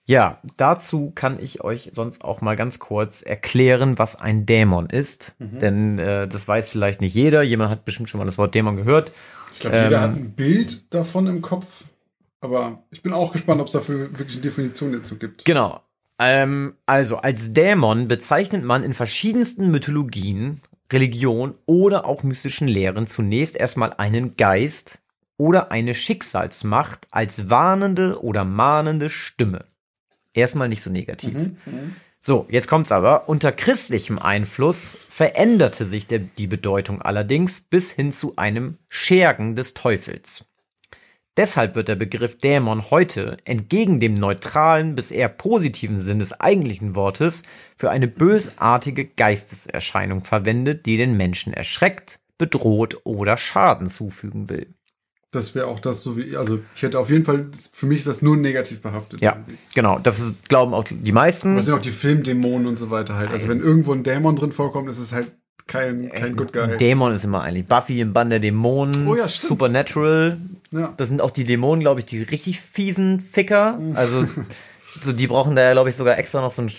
Ja, dazu kann ich euch sonst auch mal ganz kurz erklären, was ein Dämon ist. Denn äh, das weiß vielleicht nicht jeder. Jemand hat bestimmt schon mal das Wort Dämon gehört. Ich glaube, jeder Ähm, hat ein Bild davon im Kopf. Aber ich bin auch gespannt, ob es dafür wirklich eine Definition dazu gibt. Genau. Ähm, also als Dämon bezeichnet man in verschiedensten Mythologien, Religion oder auch mystischen Lehren zunächst erstmal einen Geist oder eine Schicksalsmacht als warnende oder mahnende Stimme. Erstmal nicht so negativ. So, jetzt kommt's aber. Unter christlichem Einfluss veränderte sich der, die Bedeutung allerdings bis hin zu einem Schergen des Teufels. Deshalb wird der Begriff Dämon heute entgegen dem neutralen bis eher positiven Sinn des eigentlichen Wortes für eine bösartige Geisteserscheinung verwendet, die den Menschen erschreckt, bedroht oder Schaden zufügen will. Das wäre auch das, so wie, also ich hätte auf jeden Fall, für mich ist das nur negativ behaftet. Ja, irgendwie. genau. Das ist, glauben auch die meisten. Das sind auch die Filmdämonen und so weiter halt. Also wenn irgendwo ein Dämon drin vorkommt, ist es halt kein, kein Good Guy. Dämon ist immer eigentlich Buffy im Bann der Dämonen, Oh ja. Supernatural. Ja. Das sind auch die Dämonen, glaube ich, die richtig fiesen Ficker. Also so, die brauchen da ja, glaube ich, sogar extra noch so ein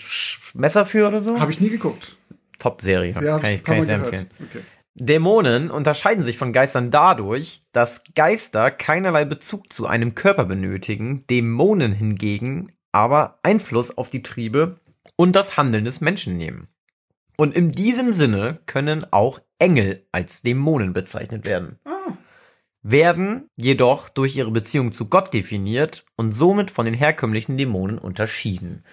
Messer für oder so. Habe ich nie geguckt. Top-Serie. Ja, kann ich, kann ich sehr gehört. empfehlen. Okay. Dämonen unterscheiden sich von Geistern dadurch, dass Geister keinerlei Bezug zu einem Körper benötigen, Dämonen hingegen aber Einfluss auf die Triebe und das Handeln des Menschen nehmen. Und in diesem Sinne können auch Engel als Dämonen bezeichnet werden. Ah, Werden jedoch durch ihre Beziehung zu Gott definiert und somit von den herkömmlichen Dämonen unterschieden.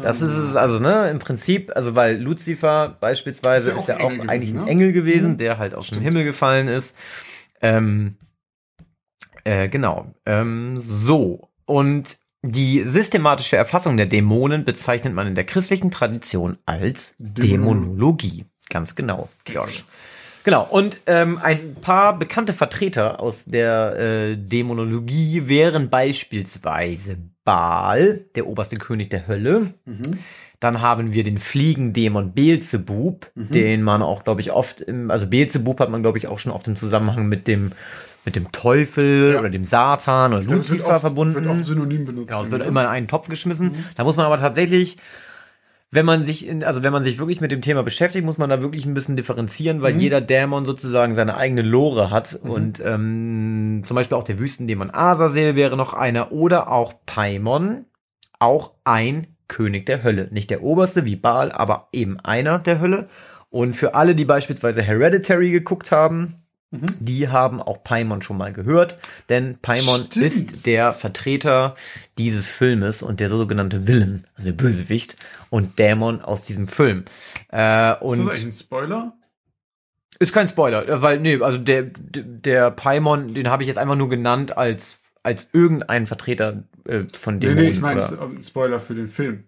Das ist es also, ne, im Prinzip, also weil Lucifer beispielsweise Ist ist ja ja auch auch, ein Engel eigentlich gewesen, ein ne? Engel gewesen, Mhm. der halt aus dem Stimmt. Himmel gefallen ist. Ähm, äh, genau. Ähm, so. Und die systematische Erfassung der Dämonen bezeichnet man in der christlichen Tradition als Dämonologie. Ganz genau, Josh. Genau, und ähm, ein paar bekannte Vertreter aus der äh, Dämonologie wären beispielsweise Baal, der oberste König der Hölle. Mhm. Dann haben wir den Fliegendämon Beelzebub, den man auch, glaube ich, oft, im, also Beelzebub hat man, glaube ich, auch schon oft im Zusammenhang mit dem, mit dem Teufel Ja. oder dem Satan oder glaub, es wird Lucifer oft- verbunden. Wird oft synonym benutzt. Genau, es wird ne? immer in einen Topf geschmissen. Da muss man aber tatsächlich, wenn man sich, in, also wenn man sich wirklich mit dem Thema beschäftigt, muss man da wirklich ein bisschen differenzieren, weil jeder Dämon sozusagen seine eigene Lore hat. Und ähm, zum Beispiel auch der Wüstendämon Azazel wäre noch einer oder auch Paimon, auch ein König der Hölle. Nicht der oberste wie Baal, aber eben einer der Hölle. Und für alle, die beispielsweise Hereditary geguckt haben, die haben auch Paimon schon mal gehört, denn Paimon Stimmt. ist der Vertreter dieses Filmes und der sogenannte Villain, also der Bösewicht und Dämon aus diesem Film. Äh, Ist und das eigentlich ein Spoiler? ist kein Spoiler, äh, weil nee, also der der Paimon, den habe ich jetzt einfach nur genannt als als irgendein Vertreter äh, von Nee, Dämonen. nee, ich meine, oder- es ist ein Spoiler für den Film.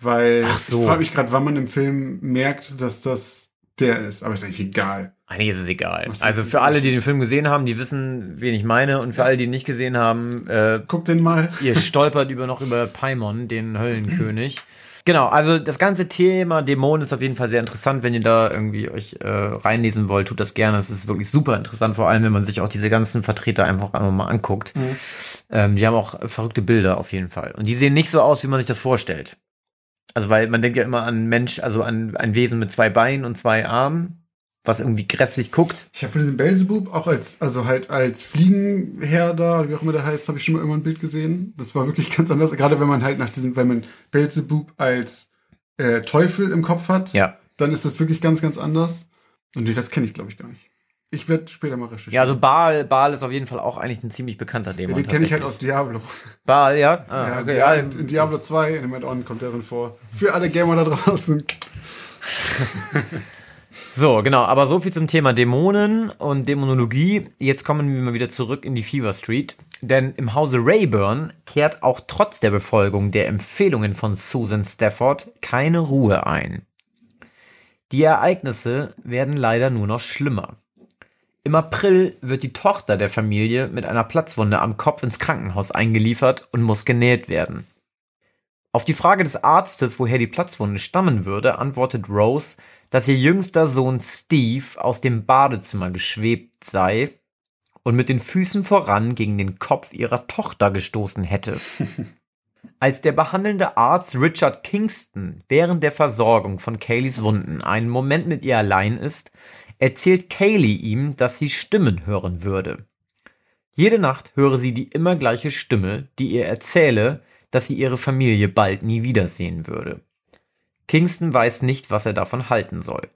Weil Ach so. ich frage mich gerade, wann man im Film merkt, dass das der ist. Aber ist eigentlich egal. Eigentlich ist es egal. Also für alle, die den Film gesehen haben, die wissen, wen ich meine. Und für alle, die ihn nicht gesehen haben, äh, Guck den mal. ihr stolpert über noch über Paimon, den Höllenkönig. Genau, also das ganze Thema Dämonen ist auf jeden Fall sehr interessant. Wenn ihr da irgendwie euch äh, reinlesen wollt, tut das gerne. Es ist wirklich super interessant, vor allem wenn man sich auch diese ganzen Vertreter einfach einmal mal anguckt. Ähm, die haben auch verrückte Bilder auf jeden Fall. Und die sehen nicht so aus, wie man sich das vorstellt. Also weil man denkt ja immer an Mensch, also an ein Wesen mit zwei Beinen und zwei Armen, was irgendwie grässlich guckt. Ich habe von diesem Belzebub auch als, also halt als Fliegenherr da, wie auch immer der heißt, habe ich schon mal immer ein Bild gesehen. Das war wirklich ganz anders. Gerade wenn man halt nach diesem, wenn man Belzebub als äh, Teufel im Kopf hat, Ja. dann ist das wirklich ganz, ganz anders. Und den Rest kenne ich, glaube ich, gar nicht. Ich werde später mal recherchieren. Ja, also Baal, Baal ist auf jeden Fall auch eigentlich ein ziemlich bekannter ja, Dämon. den kenne ich halt aus. Diablo. Baal, ja. Ah, Ja, okay, ja, ja. in, in Diablo 2, in dem Add-on kommt der drin vor. Für alle Gamer da draußen. So, genau, aber so viel zum Thema Dämonen und Dämonologie. Jetzt kommen wir mal wieder zurück in die Fever Street. Denn im Hause Rayburn kehrt auch trotz der Befolgung der Empfehlungen von Susan Stafford keine Ruhe ein. Die Ereignisse werden leider nur noch schlimmer. Im April wird die Tochter der Familie mit einer Platzwunde am Kopf ins Krankenhaus eingeliefert und muss genäht werden. Auf die Frage des Arztes, woher die Platzwunde stammen würde, antwortet Rose, dass ihr jüngster Sohn Steve aus dem Badezimmer geschwebt sei und mit den Füßen voran gegen den Kopf ihrer Tochter gestoßen hätte. Als der behandelnde Arzt Richard Kingston während der Versorgung von Kayleys Wunden einen Moment mit ihr allein ist, erzählt Kaylee ihm, dass sie Stimmen hören würde. Jede Nacht höre sie die immer gleiche Stimme, die ihr erzähle, dass sie ihre Familie bald nie wiedersehen würde. Kingston weiß nicht, was er davon halten soll.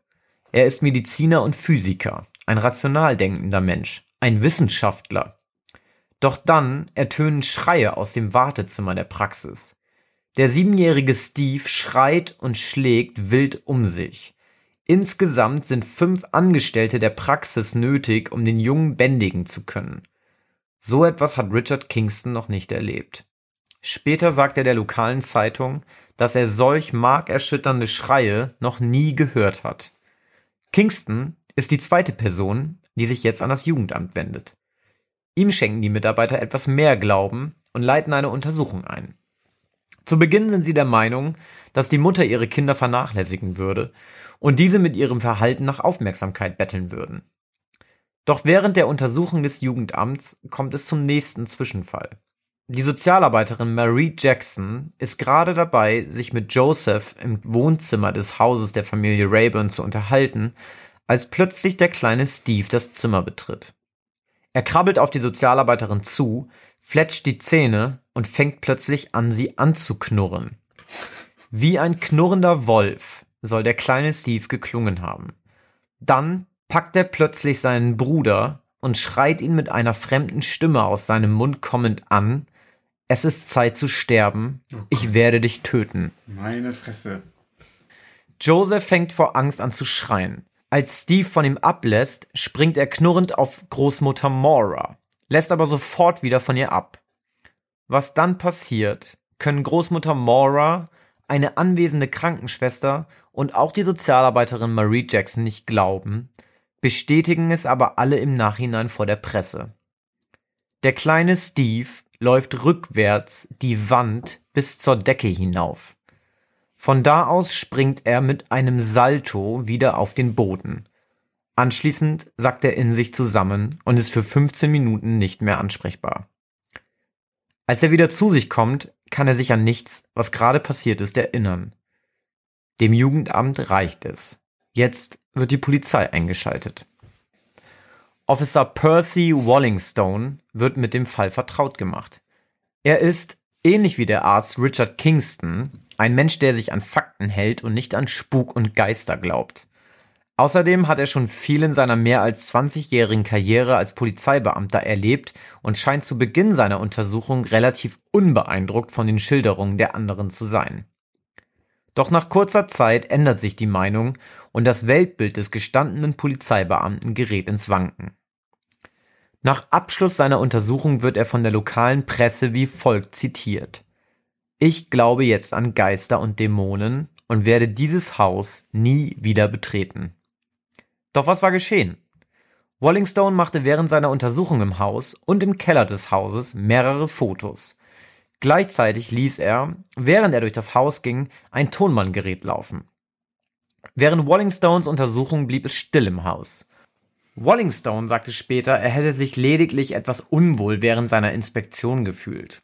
Er ist Mediziner und Physiker, ein rational denkender Mensch, ein Wissenschaftler. Doch dann ertönen Schreie aus dem Wartezimmer der Praxis. Der siebenjährige Steve schreit und schlägt wild um sich. Insgesamt sind fünf Angestellte der Praxis nötig, um den Jungen bändigen zu können. So etwas hat Richard Kingston noch nicht erlebt. Später sagt er der lokalen Zeitung, dass er solch markerschütternde Schreie noch nie gehört hat. Kingston ist die zweite Person, die sich jetzt an das Jugendamt wendet. Ihm schenken die Mitarbeiter etwas mehr Glauben und leiten eine Untersuchung ein. Zu Beginn sind sie der Meinung, dass die Mutter ihre Kinder vernachlässigen würde und diese mit ihrem Verhalten nach Aufmerksamkeit betteln würden. Doch während der Untersuchung des Jugendamts kommt es zum nächsten Zwischenfall. Die Sozialarbeiterin Marie Jackson ist gerade dabei, sich mit Joseph im Wohnzimmer des Hauses der Familie Rayburn zu unterhalten, als plötzlich der kleine Steve das Zimmer betritt. Er krabbelt auf die Sozialarbeiterin zu, fletscht die Zähne und fängt plötzlich an, sie anzuknurren. Wie ein knurrender Wolf soll der kleine Steve geklungen haben. Dann packt er plötzlich seinen Bruder und schreit ihn mit einer fremden Stimme aus seinem Mund kommend an. Es ist Zeit zu sterben. Ich werde dich töten. Meine Fresse. Joseph fängt vor Angst an zu schreien. Als Steve von ihm ablässt, springt er knurrend auf Großmutter Maura, lässt aber sofort wieder von ihr ab. Was dann passiert, können Großmutter Maura, eine anwesende Krankenschwester und auch die Sozialarbeiterin Marie Jackson nicht glauben, bestätigen es aber alle im Nachhinein vor der Presse. Der kleine Steve läuft rückwärts die Wand bis zur Decke hinauf. Von da aus springt er mit einem Salto wieder auf den Boden. Anschließend sackt er in sich zusammen und ist für 15 Minuten nicht mehr ansprechbar. Als er wieder zu sich kommt, kann er sich an nichts, was gerade passiert ist, erinnern. Dem Jugendamt reicht es. Jetzt wird die Polizei eingeschaltet. Officer Percy Wallingstone wird mit dem Fall vertraut gemacht. Er ist, ähnlich wie der Arzt Richard Kingston, ein Mensch, der sich an Fakten hält und nicht an Spuk und Geister glaubt. Außerdem hat er schon viel in seiner mehr als 20-jährigen Karriere als Polizeibeamter erlebt und scheint zu Beginn seiner Untersuchung relativ unbeeindruckt von den Schilderungen der anderen zu sein. Doch nach kurzer Zeit ändert sich die Meinung und das Weltbild des gestandenen Polizeibeamten gerät ins Wanken. Nach Abschluss seiner Untersuchung wird er von der lokalen Presse wie folgt zitiert. Ich glaube jetzt an Geister und Dämonen und werde dieses Haus nie wieder betreten. Doch was war geschehen? Wallingstone machte während seiner Untersuchung im Haus und im Keller des Hauses mehrere Fotos. Gleichzeitig ließ er, während er durch das Haus ging, ein Tonbandgerät laufen. Während Wallingstones Untersuchung blieb es still im Haus. Wallingstone sagte später, er hätte sich lediglich etwas unwohl während seiner Inspektion gefühlt.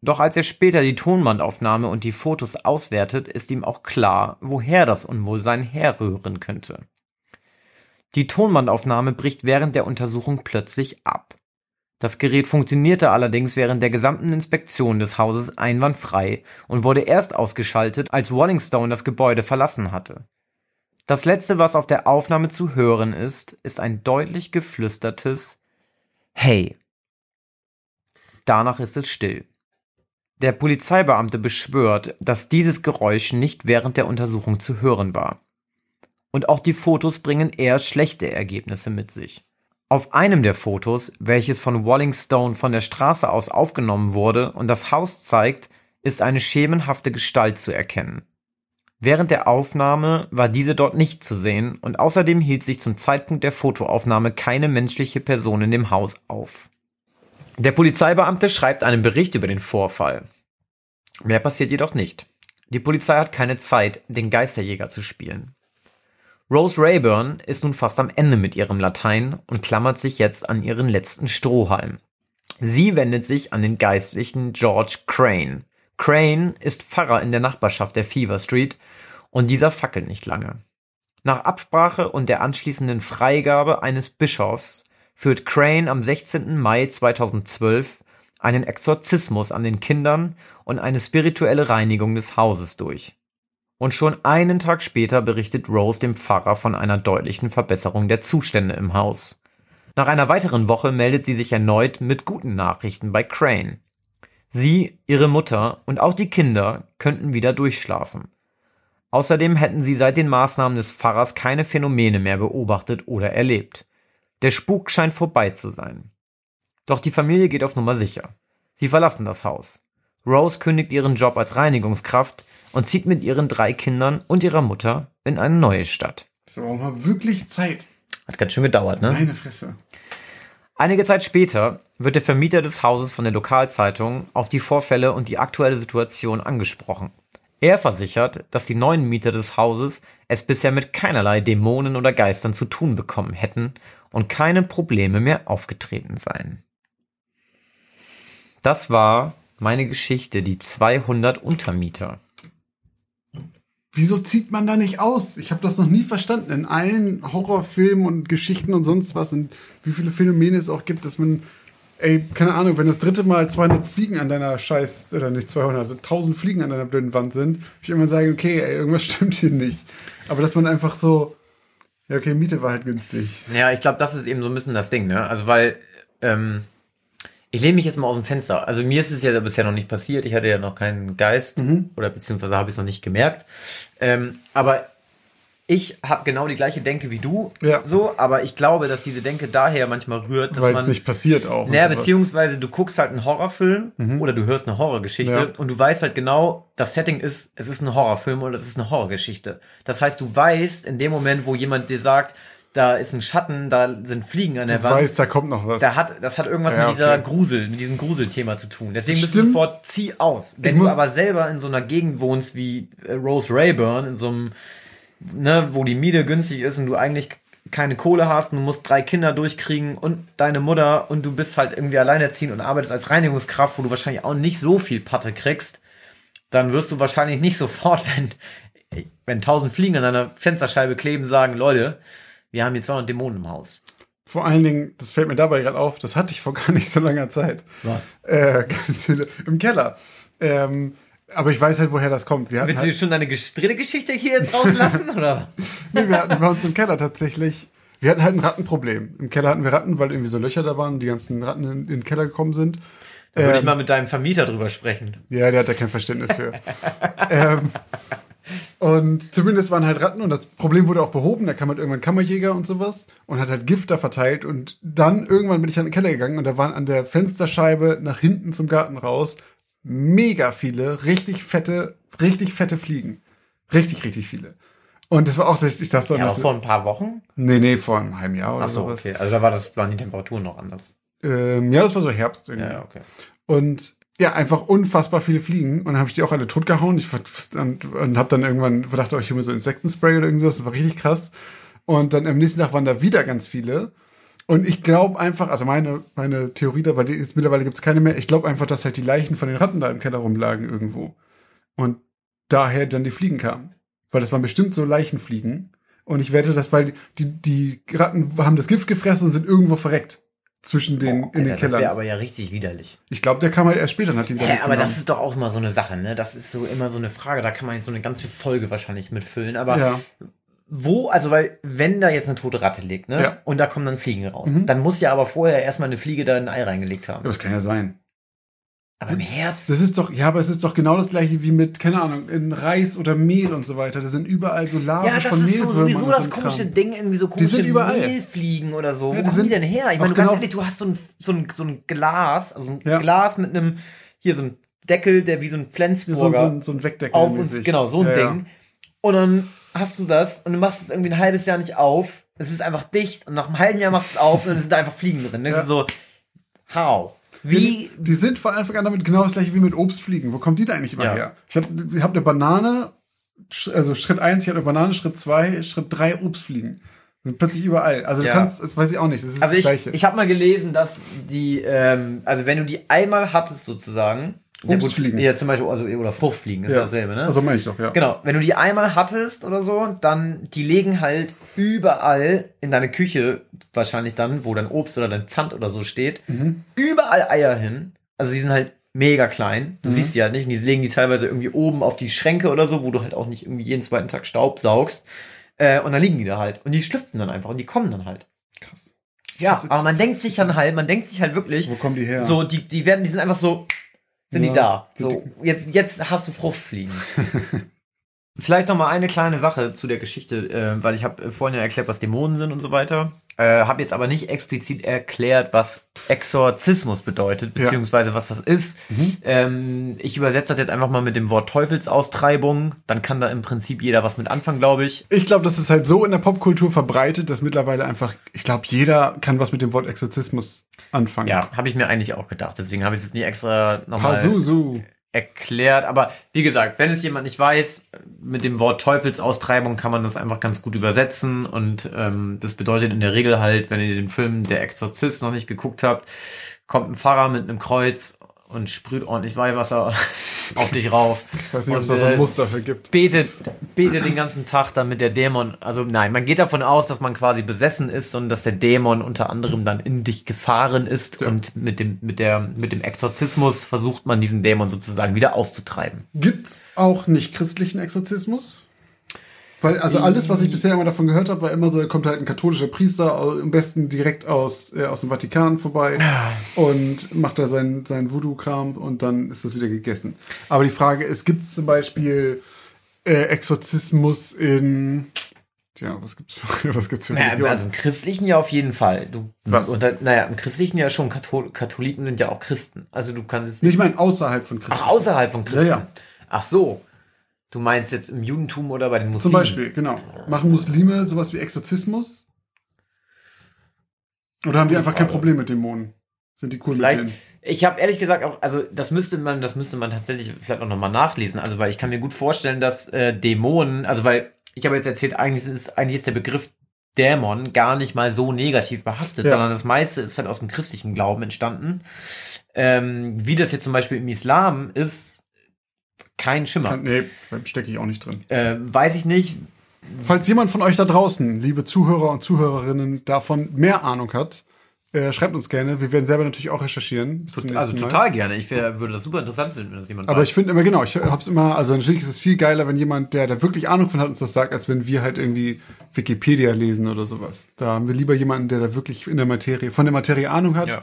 Doch als er später die Tonbandaufnahme und die Fotos auswertet, ist ihm auch klar, woher das Unwohlsein herrühren könnte. Die Tonbandaufnahme bricht während der Untersuchung plötzlich ab. Das Gerät funktionierte allerdings während der gesamten Inspektion des Hauses einwandfrei und wurde erst ausgeschaltet, als Wallingstone das Gebäude verlassen hatte. Das letzte, was auf der Aufnahme zu hören ist, ist ein deutlich geflüstertes Hey. Danach ist es still. Der Polizeibeamte beschwört, dass dieses Geräusch nicht während der Untersuchung zu hören war. Und auch die Fotos bringen eher schlechte Ergebnisse mit sich. Auf einem der Fotos, welches von Walling Stone von der Straße aus aufgenommen wurde und das Haus zeigt, ist eine schemenhafte Gestalt zu erkennen. Während der Aufnahme war diese dort nicht zu sehen und außerdem hielt sich zum Zeitpunkt der Fotoaufnahme keine menschliche Person in dem Haus auf. Der Polizeibeamte schreibt einen Bericht über den Vorfall. Mehr passiert jedoch nicht. Die Polizei hat keine Zeit, den Geisterjäger zu spielen. Rose Rayburn ist nun fast am Ende mit ihrem Latein und klammert sich jetzt an ihren letzten Strohhalm. Sie wendet sich an den Geistlichen George Crane. Crane ist Pfarrer in der Nachbarschaft der Fever Street und dieser fackelt nicht lange. Nach Absprache und der anschließenden Freigabe eines Bischofs führt Crane am 16. Mai 2012 einen Exorzismus an den Kindern und eine spirituelle Reinigung des Hauses durch. Und schon einen Tag später berichtet Rose dem Pfarrer von einer deutlichen Verbesserung der Zustände im Haus. Nach einer weiteren Woche meldet sie sich erneut mit guten Nachrichten bei Crane. Sie, ihre Mutter und auch die Kinder könnten wieder durchschlafen. Außerdem hätten sie seit den Maßnahmen des Pfarrers keine Phänomene mehr beobachtet oder erlebt. Der Spuk scheint vorbei zu sein. Doch die Familie geht auf Nummer sicher. Sie verlassen das Haus. Rose kündigt ihren Job als Reinigungskraft und zieht mit ihren drei Kindern und ihrer Mutter in eine neue Stadt. Das war auch mal wirklich Zeit. Hat ganz schön gedauert, ne? Meine Fresse. Einige Zeit später wird der Vermieter des Hauses von der Lokalzeitung auf die Vorfälle und die aktuelle Situation angesprochen. Er versichert, dass die neuen Mieter des Hauses es bisher mit keinerlei Dämonen oder Geistern zu tun bekommen hätten und keine Probleme mehr aufgetreten seien. Das war meine Geschichte, die 200 Untermieter. Wieso zieht man da nicht aus? Ich habe das noch nie verstanden. In allen Horrorfilmen und Geschichten und sonst was und wie viele Phänomene es auch gibt, dass man, ey, keine Ahnung, wenn das dritte Mal 200 Fliegen an deiner Scheiß, oder nicht 200, also 1000 Fliegen an deiner blöden Wand sind, würde ich immer sagen, okay, ey, irgendwas stimmt hier nicht. Aber dass man einfach so, ja, okay, Miete war halt günstig. Ja, ich glaube, das ist eben so ein bisschen das Ding, ne? Also, weil, ähm, ich lehne mich jetzt mal aus dem Fenster. Also mir ist es ja bisher noch nicht passiert. Ich hatte ja noch keinen Geist oder beziehungsweise habe ich es noch nicht gemerkt. Ähm, aber ich habe genau die gleiche Denke wie du. Ja. So, aber ich glaube, dass diese Denke daher manchmal rührt, dass Weil man es nicht passiert auch. naja, beziehungsweise du guckst halt einen Horrorfilm oder du hörst eine Horrorgeschichte Ja. und du weißt halt genau, das Setting ist, es ist ein Horrorfilm oder es ist eine Horrorgeschichte. Das heißt, du weißt in dem Moment, wo jemand dir sagt, da ist ein Schatten, da sind Fliegen an der Du Wand, weißt, da kommt noch was. da hat, das hat irgendwas Ja, mit dieser okay. Grusel, mit diesem Gruselthema zu tun. Deswegen bist du Stimmt. sofort, zieh aus. Wenn Ich du aber selber in so einer Gegend wohnst wie äh, Rose Rayburn, in so einem, ne, wo die Miete günstig ist und du eigentlich keine Kohle hast und du musst drei Kinder durchkriegen und deine Mutter und du bist halt irgendwie alleinerziehend und arbeitest als Reinigungskraft, wo du wahrscheinlich auch nicht so viel Patte kriegst, dann wirst du wahrscheinlich nicht sofort, wenn, wenn tausend Fliegen an deiner Fensterscheibe kleben, sagen, Leute, wir haben hier 200 Dämonen im Haus. Vor allen Dingen, das fällt mir dabei gerade auf, das hatte ich vor gar nicht so langer Zeit. Was? Äh, ganz viele, im Keller. Ähm, aber ich weiß halt, woher das kommt. Wir Willst du halt, schon deine dritte Geschichte hier jetzt rauslassen, oder? nee, wir hatten bei uns im Keller tatsächlich, wir hatten halt ein Rattenproblem. Im Keller hatten wir Ratten, weil irgendwie so Löcher da waren, die ganzen Ratten in, in den Keller gekommen sind. Würde ich Ähm, mal mit deinem Vermieter drüber sprechen. Ja, der hat da kein Verständnis für. ähm, und zumindest waren halt Ratten und das Problem wurde auch behoben. Da kam halt irgendwann Kammerjäger und sowas und hat halt Gift da verteilt. Und dann irgendwann bin ich an den Keller gegangen und da waren an der Fensterscheibe nach hinten zum Garten raus mega viele, richtig fette, richtig fette Fliegen. Richtig, richtig viele. Und das war auch, ich dachte so, Ja, aber vor ein paar Wochen? nee, nee, vor einem halben Jahr oder Ach so, sowas. okay. Also da war das, waren die Temperaturen noch anders. Ähm, ja, das war so Herbst irgendwie. Ja, okay. Und ja, einfach unfassbar viele Fliegen. Und habe ich die auch alle totgehauen. Ich und, und habe dann irgendwann gedacht, oh, ich hole mir so Insektenspray oder irgendwas. Das war richtig krass. Und dann am nächsten Tag waren da wieder ganz viele. Und ich glaube einfach, also meine, meine Theorie da, weil jetzt mittlerweile gibt es keine mehr. Ich glaube einfach, dass halt die Leichen von den Ratten da im Keller rumlagen irgendwo. Und daher dann die Fliegen kamen. Weil das waren bestimmt so Leichenfliegen. Und ich wette, dass, weil die, die Ratten haben das Gift gefressen und sind irgendwo verreckt. Zwischen den, in den Alter, das wäre Kellern. aber ja richtig widerlich. Ich glaube, der kam halt erst später und hat die wieder Hä, aber das ist doch auch immer so eine Sache, ne? Das ist so immer so eine Frage, da kann man jetzt so eine ganze Folge wahrscheinlich mitfüllen. Aber ja. wo, also weil, wenn da jetzt eine tote Ratte liegt, ne? Ja. Mhm. Und da kommen dann Fliegen raus, dann muss ja aber vorher erstmal eine Fliege da ein Ei reingelegt haben. ja, das kann ja sein. Aber im Herbst. Das ist doch, ja, aber es ist doch genau das gleiche wie mit, keine Ahnung, in Reis oder Mehl und so weiter. Da sind überall so Larven Ja, das von ist so, sowieso das so komische Kram. Ding, irgendwie so komische sind überall. Mehlfliegen oder so. Ja, Wo kommen die sind denn her? Ich meine, du genau- ehrlich, du hast so ein, so ein, so ein Glas, also ein Ja. Glas mit einem, hier so ein Deckel, der wie so ein So, Flensburger so, ein- so ein Wegdeckel. auf uns, genau, so ein ja, Ding. Und dann hast du das und du machst es irgendwie ein halbes Jahr nicht auf. Es ist einfach dicht und nach einem halben Jahr machst du es auf und dann sind da einfach Fliegen drin. Das ist so, how? Wie, Die, die sind von Anfang an damit genau das gleiche wie mit Obstfliegen. Wo kommt die da eigentlich immer Ja. her? Ich habe ich hab eine Banane, also Schritt eins, ich habe eine Banane, Schritt zwei, Schritt drei Obstfliegen. Sind plötzlich überall. Also Ja. du kannst, das weiß ich auch nicht, das ist also das ich, Gleiche. ich habe mal gelesen, dass die, ähm, also wenn du die einmal hattest sozusagen, ja, Obstfliegen. Ja, zum Beispiel, also, oder Fruchtfliegen, ist ja. dasselbe, ne? Also meine ich doch, ja. Genau, wenn du die einmal hattest oder so, dann die legen halt überall in deine Küche, wahrscheinlich dann, wo dein Obst oder dein Pfand oder so steht, Mhm. überall Eier hin. Also die sind halt mega klein. Du Mhm. siehst die halt nicht. Und die legen die teilweise irgendwie oben auf die Schränke oder so, wo du halt auch nicht irgendwie jeden zweiten Tag Staub saugst. Äh, und dann liegen die da halt. Und die schlüpfen dann einfach und die kommen dann halt. Krass. Ja, aber man denkt sich dann halt, man denkt sich halt wirklich, Wo kommen die her? so, die, die werden, die sind einfach so, sind Ja, die da. So, jetzt, jetzt hast du Fruchtfliegen. Vielleicht noch mal eine kleine Sache zu der Geschichte, äh, weil ich habe vorhin ja erklärt, was Dämonen sind und so weiter. Äh, habe jetzt aber nicht explizit erklärt, was Exorzismus bedeutet, Ja. beziehungsweise was das ist. Ähm, ich übersetze das jetzt einfach mal mit dem Wort Teufelsaustreibung. Dann kann da im Prinzip jeder was mit anfangen, glaube ich. Ich glaube, das ist halt so in der Popkultur verbreitet, dass mittlerweile einfach, ich glaube, jeder kann was mit dem Wort Exorzismus anfangen. Ja, habe ich mir eigentlich auch gedacht. Deswegen habe ich es jetzt nicht extra nochmal Pazuzu. Erklärt. Aber wie gesagt, wenn es jemand nicht weiß, mit dem Wort Teufelsaustreibung kann man das einfach ganz gut übersetzen. Und ähm, das bedeutet in der Regel halt, wenn ihr den Film Der Exorzist noch nicht geguckt habt, kommt ein Pfarrer mit einem Kreuz und sprüht ordentlich Weihwasser auf dich rauf. Ich weiß nicht, ob es da so ein äh, Muster für gibt. betet, betet den ganzen Tag, damit der Dämon, also nein, man geht davon aus, dass man quasi besessen ist und dass der Dämon unter anderem dann in dich gefahren ist Ja. und mit dem, mit der, mit dem Exorzismus versucht man diesen Dämon sozusagen wieder auszutreiben. Gibt's auch nicht christlichen Exorzismus? Weil, also alles, was ich bisher immer davon gehört habe, war immer so, da kommt halt ein katholischer Priester, am besten direkt aus, äh, aus dem Vatikan vorbei und macht da seinen, seinen Voodoo-Kram und dann ist das wieder gegessen. Aber die Frage ist, gibt's zum Beispiel äh, Exorzismus in, tja, was gibt's für, was gibt's für Naja, also im Christlichen ja auf jeden Fall. Du, Was? Unter, naja, im Christlichen ja schon, Kathol Katholiken sind ja auch Christen. Also du kannst es Nee, ich meine außerhalb von Christen. Ach, außerhalb von Christen. Ja, ja. Ach so. Du meinst jetzt im Judentum oder bei den Muslimen? Zum Beispiel, genau. Machen Muslime sowas wie Exorzismus? Oder haben die einfach kein. Problem mit Dämonen? Sind die cool Vielleicht, mit denen? ich habe ehrlich gesagt auch, also das müsste man, das müsste man tatsächlich vielleicht auch nochmal nachlesen. Also weil ich kann mir gut vorstellen, dass äh, Dämonen, also weil ich habe jetzt erzählt, eigentlich ist, eigentlich ist der Begriff Dämon gar nicht mal so negativ behaftet, Ja. sondern das meiste ist halt aus dem christlichen Glauben entstanden. Ähm, wie das jetzt zum Beispiel im Islam ist, kein Schimmer. Kann, nee, stecke ich auch nicht drin. Äh, weiß ich nicht. Falls jemand von euch da draußen, liebe Zuhörer und Zuhörerinnen, davon mehr Ahnung hat, äh, schreibt uns gerne. Wir werden selber natürlich auch recherchieren. Zum Also total gerne. Ich wär, würde das super interessant finden, wenn das jemand Aber weiß. ich finde immer genau, ich hab's immer, also natürlich ist es viel geiler, wenn jemand, der da wirklich Ahnung von hat, uns das sagt, als wenn wir halt irgendwie Wikipedia lesen oder sowas. Da haben wir lieber jemanden, der da wirklich in der Materie, von der Materie Ahnung hat. Ja.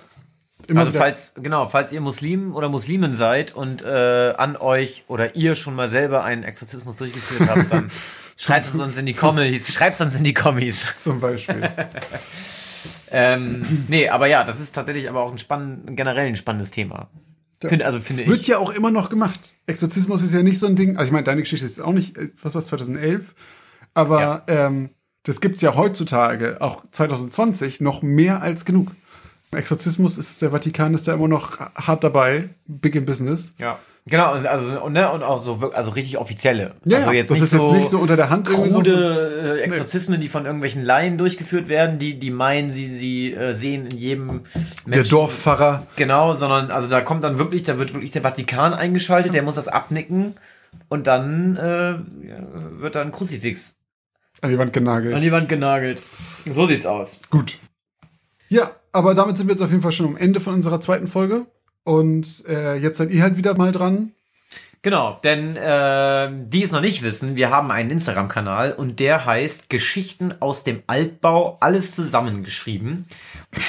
Immer also wieder- falls, genau, falls ihr Muslim oder Muslimen seid und äh, an euch oder ihr schon mal selber einen Exorzismus durchgeführt habt, dann schreibt es uns in die Kommis. Schreibt es uns in die Kommis. zum Beispiel. Ähm, nee, aber ja, das ist tatsächlich aber auch ein spannend, generell ein spannendes Thema. Ja. Finde, also finde Wird ich. ja auch immer noch gemacht. Exorzismus ist ja nicht so ein Ding. Also ich meine, deine Geschichte ist auch nicht, äh, was war 2011? Aber ähm, das gibt's ja heutzutage, auch 2020, noch mehr als genug. Exorzismus ist, der Vatikan ist da immer noch hart dabei, big in business. Ja. Genau, also und, ne, und auch so wirk- also richtig offizielle. Ja, also ja, das ist jetzt nicht so unter der Hand irgendwie so. krude äh, Exorzismen, die von irgendwelchen Laien durchgeführt werden, die die meinen, sie sie äh, sehen in jedem Der Menschen- Dorfpfarrer. Genau, sondern also da kommt dann wirklich, da wird wirklich der Vatikan eingeschaltet, der muss das abnicken und dann äh, wird dann ein Kruzifix An die Wand genagelt. an die Wand genagelt. So sieht's aus. Gut. Ja, aber damit sind wir jetzt auf jeden Fall schon am Ende von unserer zweiten Folge. Und äh, jetzt seid ihr halt wieder mal dran. Genau, denn äh, die es noch nicht wissen, wir haben einen Instagram-Kanal und der heißt Geschichten aus dem Altbau, alles zusammengeschrieben.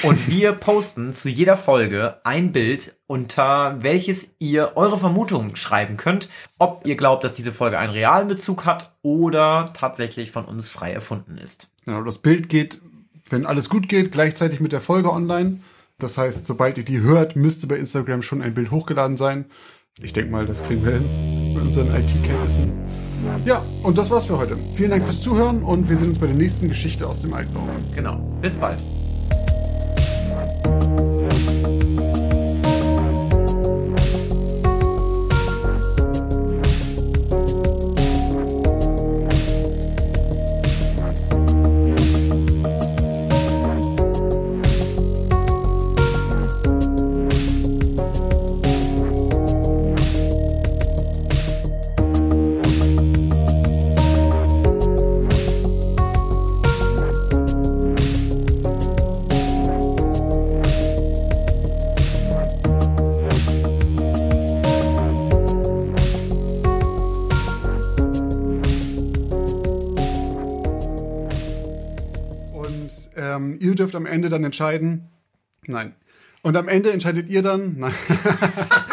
Und wir posten zu jeder Folge ein Bild, unter welches ihr eure Vermutungen schreiben könnt, ob ihr glaubt, dass diese Folge einen realen Bezug hat oder tatsächlich von uns frei erfunden ist. Genau, das Bild geht, wenn alles gut geht, gleichzeitig mit der Folge online. Das heißt, sobald ihr die hört, müsste bei Instagram schon ein Bild hochgeladen sein. Ich denke mal, das kriegen wir hin mit unseren IT-Kenntnissen. Ja, und das war's für heute. Vielen Dank fürs Zuhören und wir sehen uns bei der nächsten Geschichte aus dem Altbau. Genau, bis bald. Ende dann entscheiden. Nein. Und am Ende entscheidet ihr dann. Nein.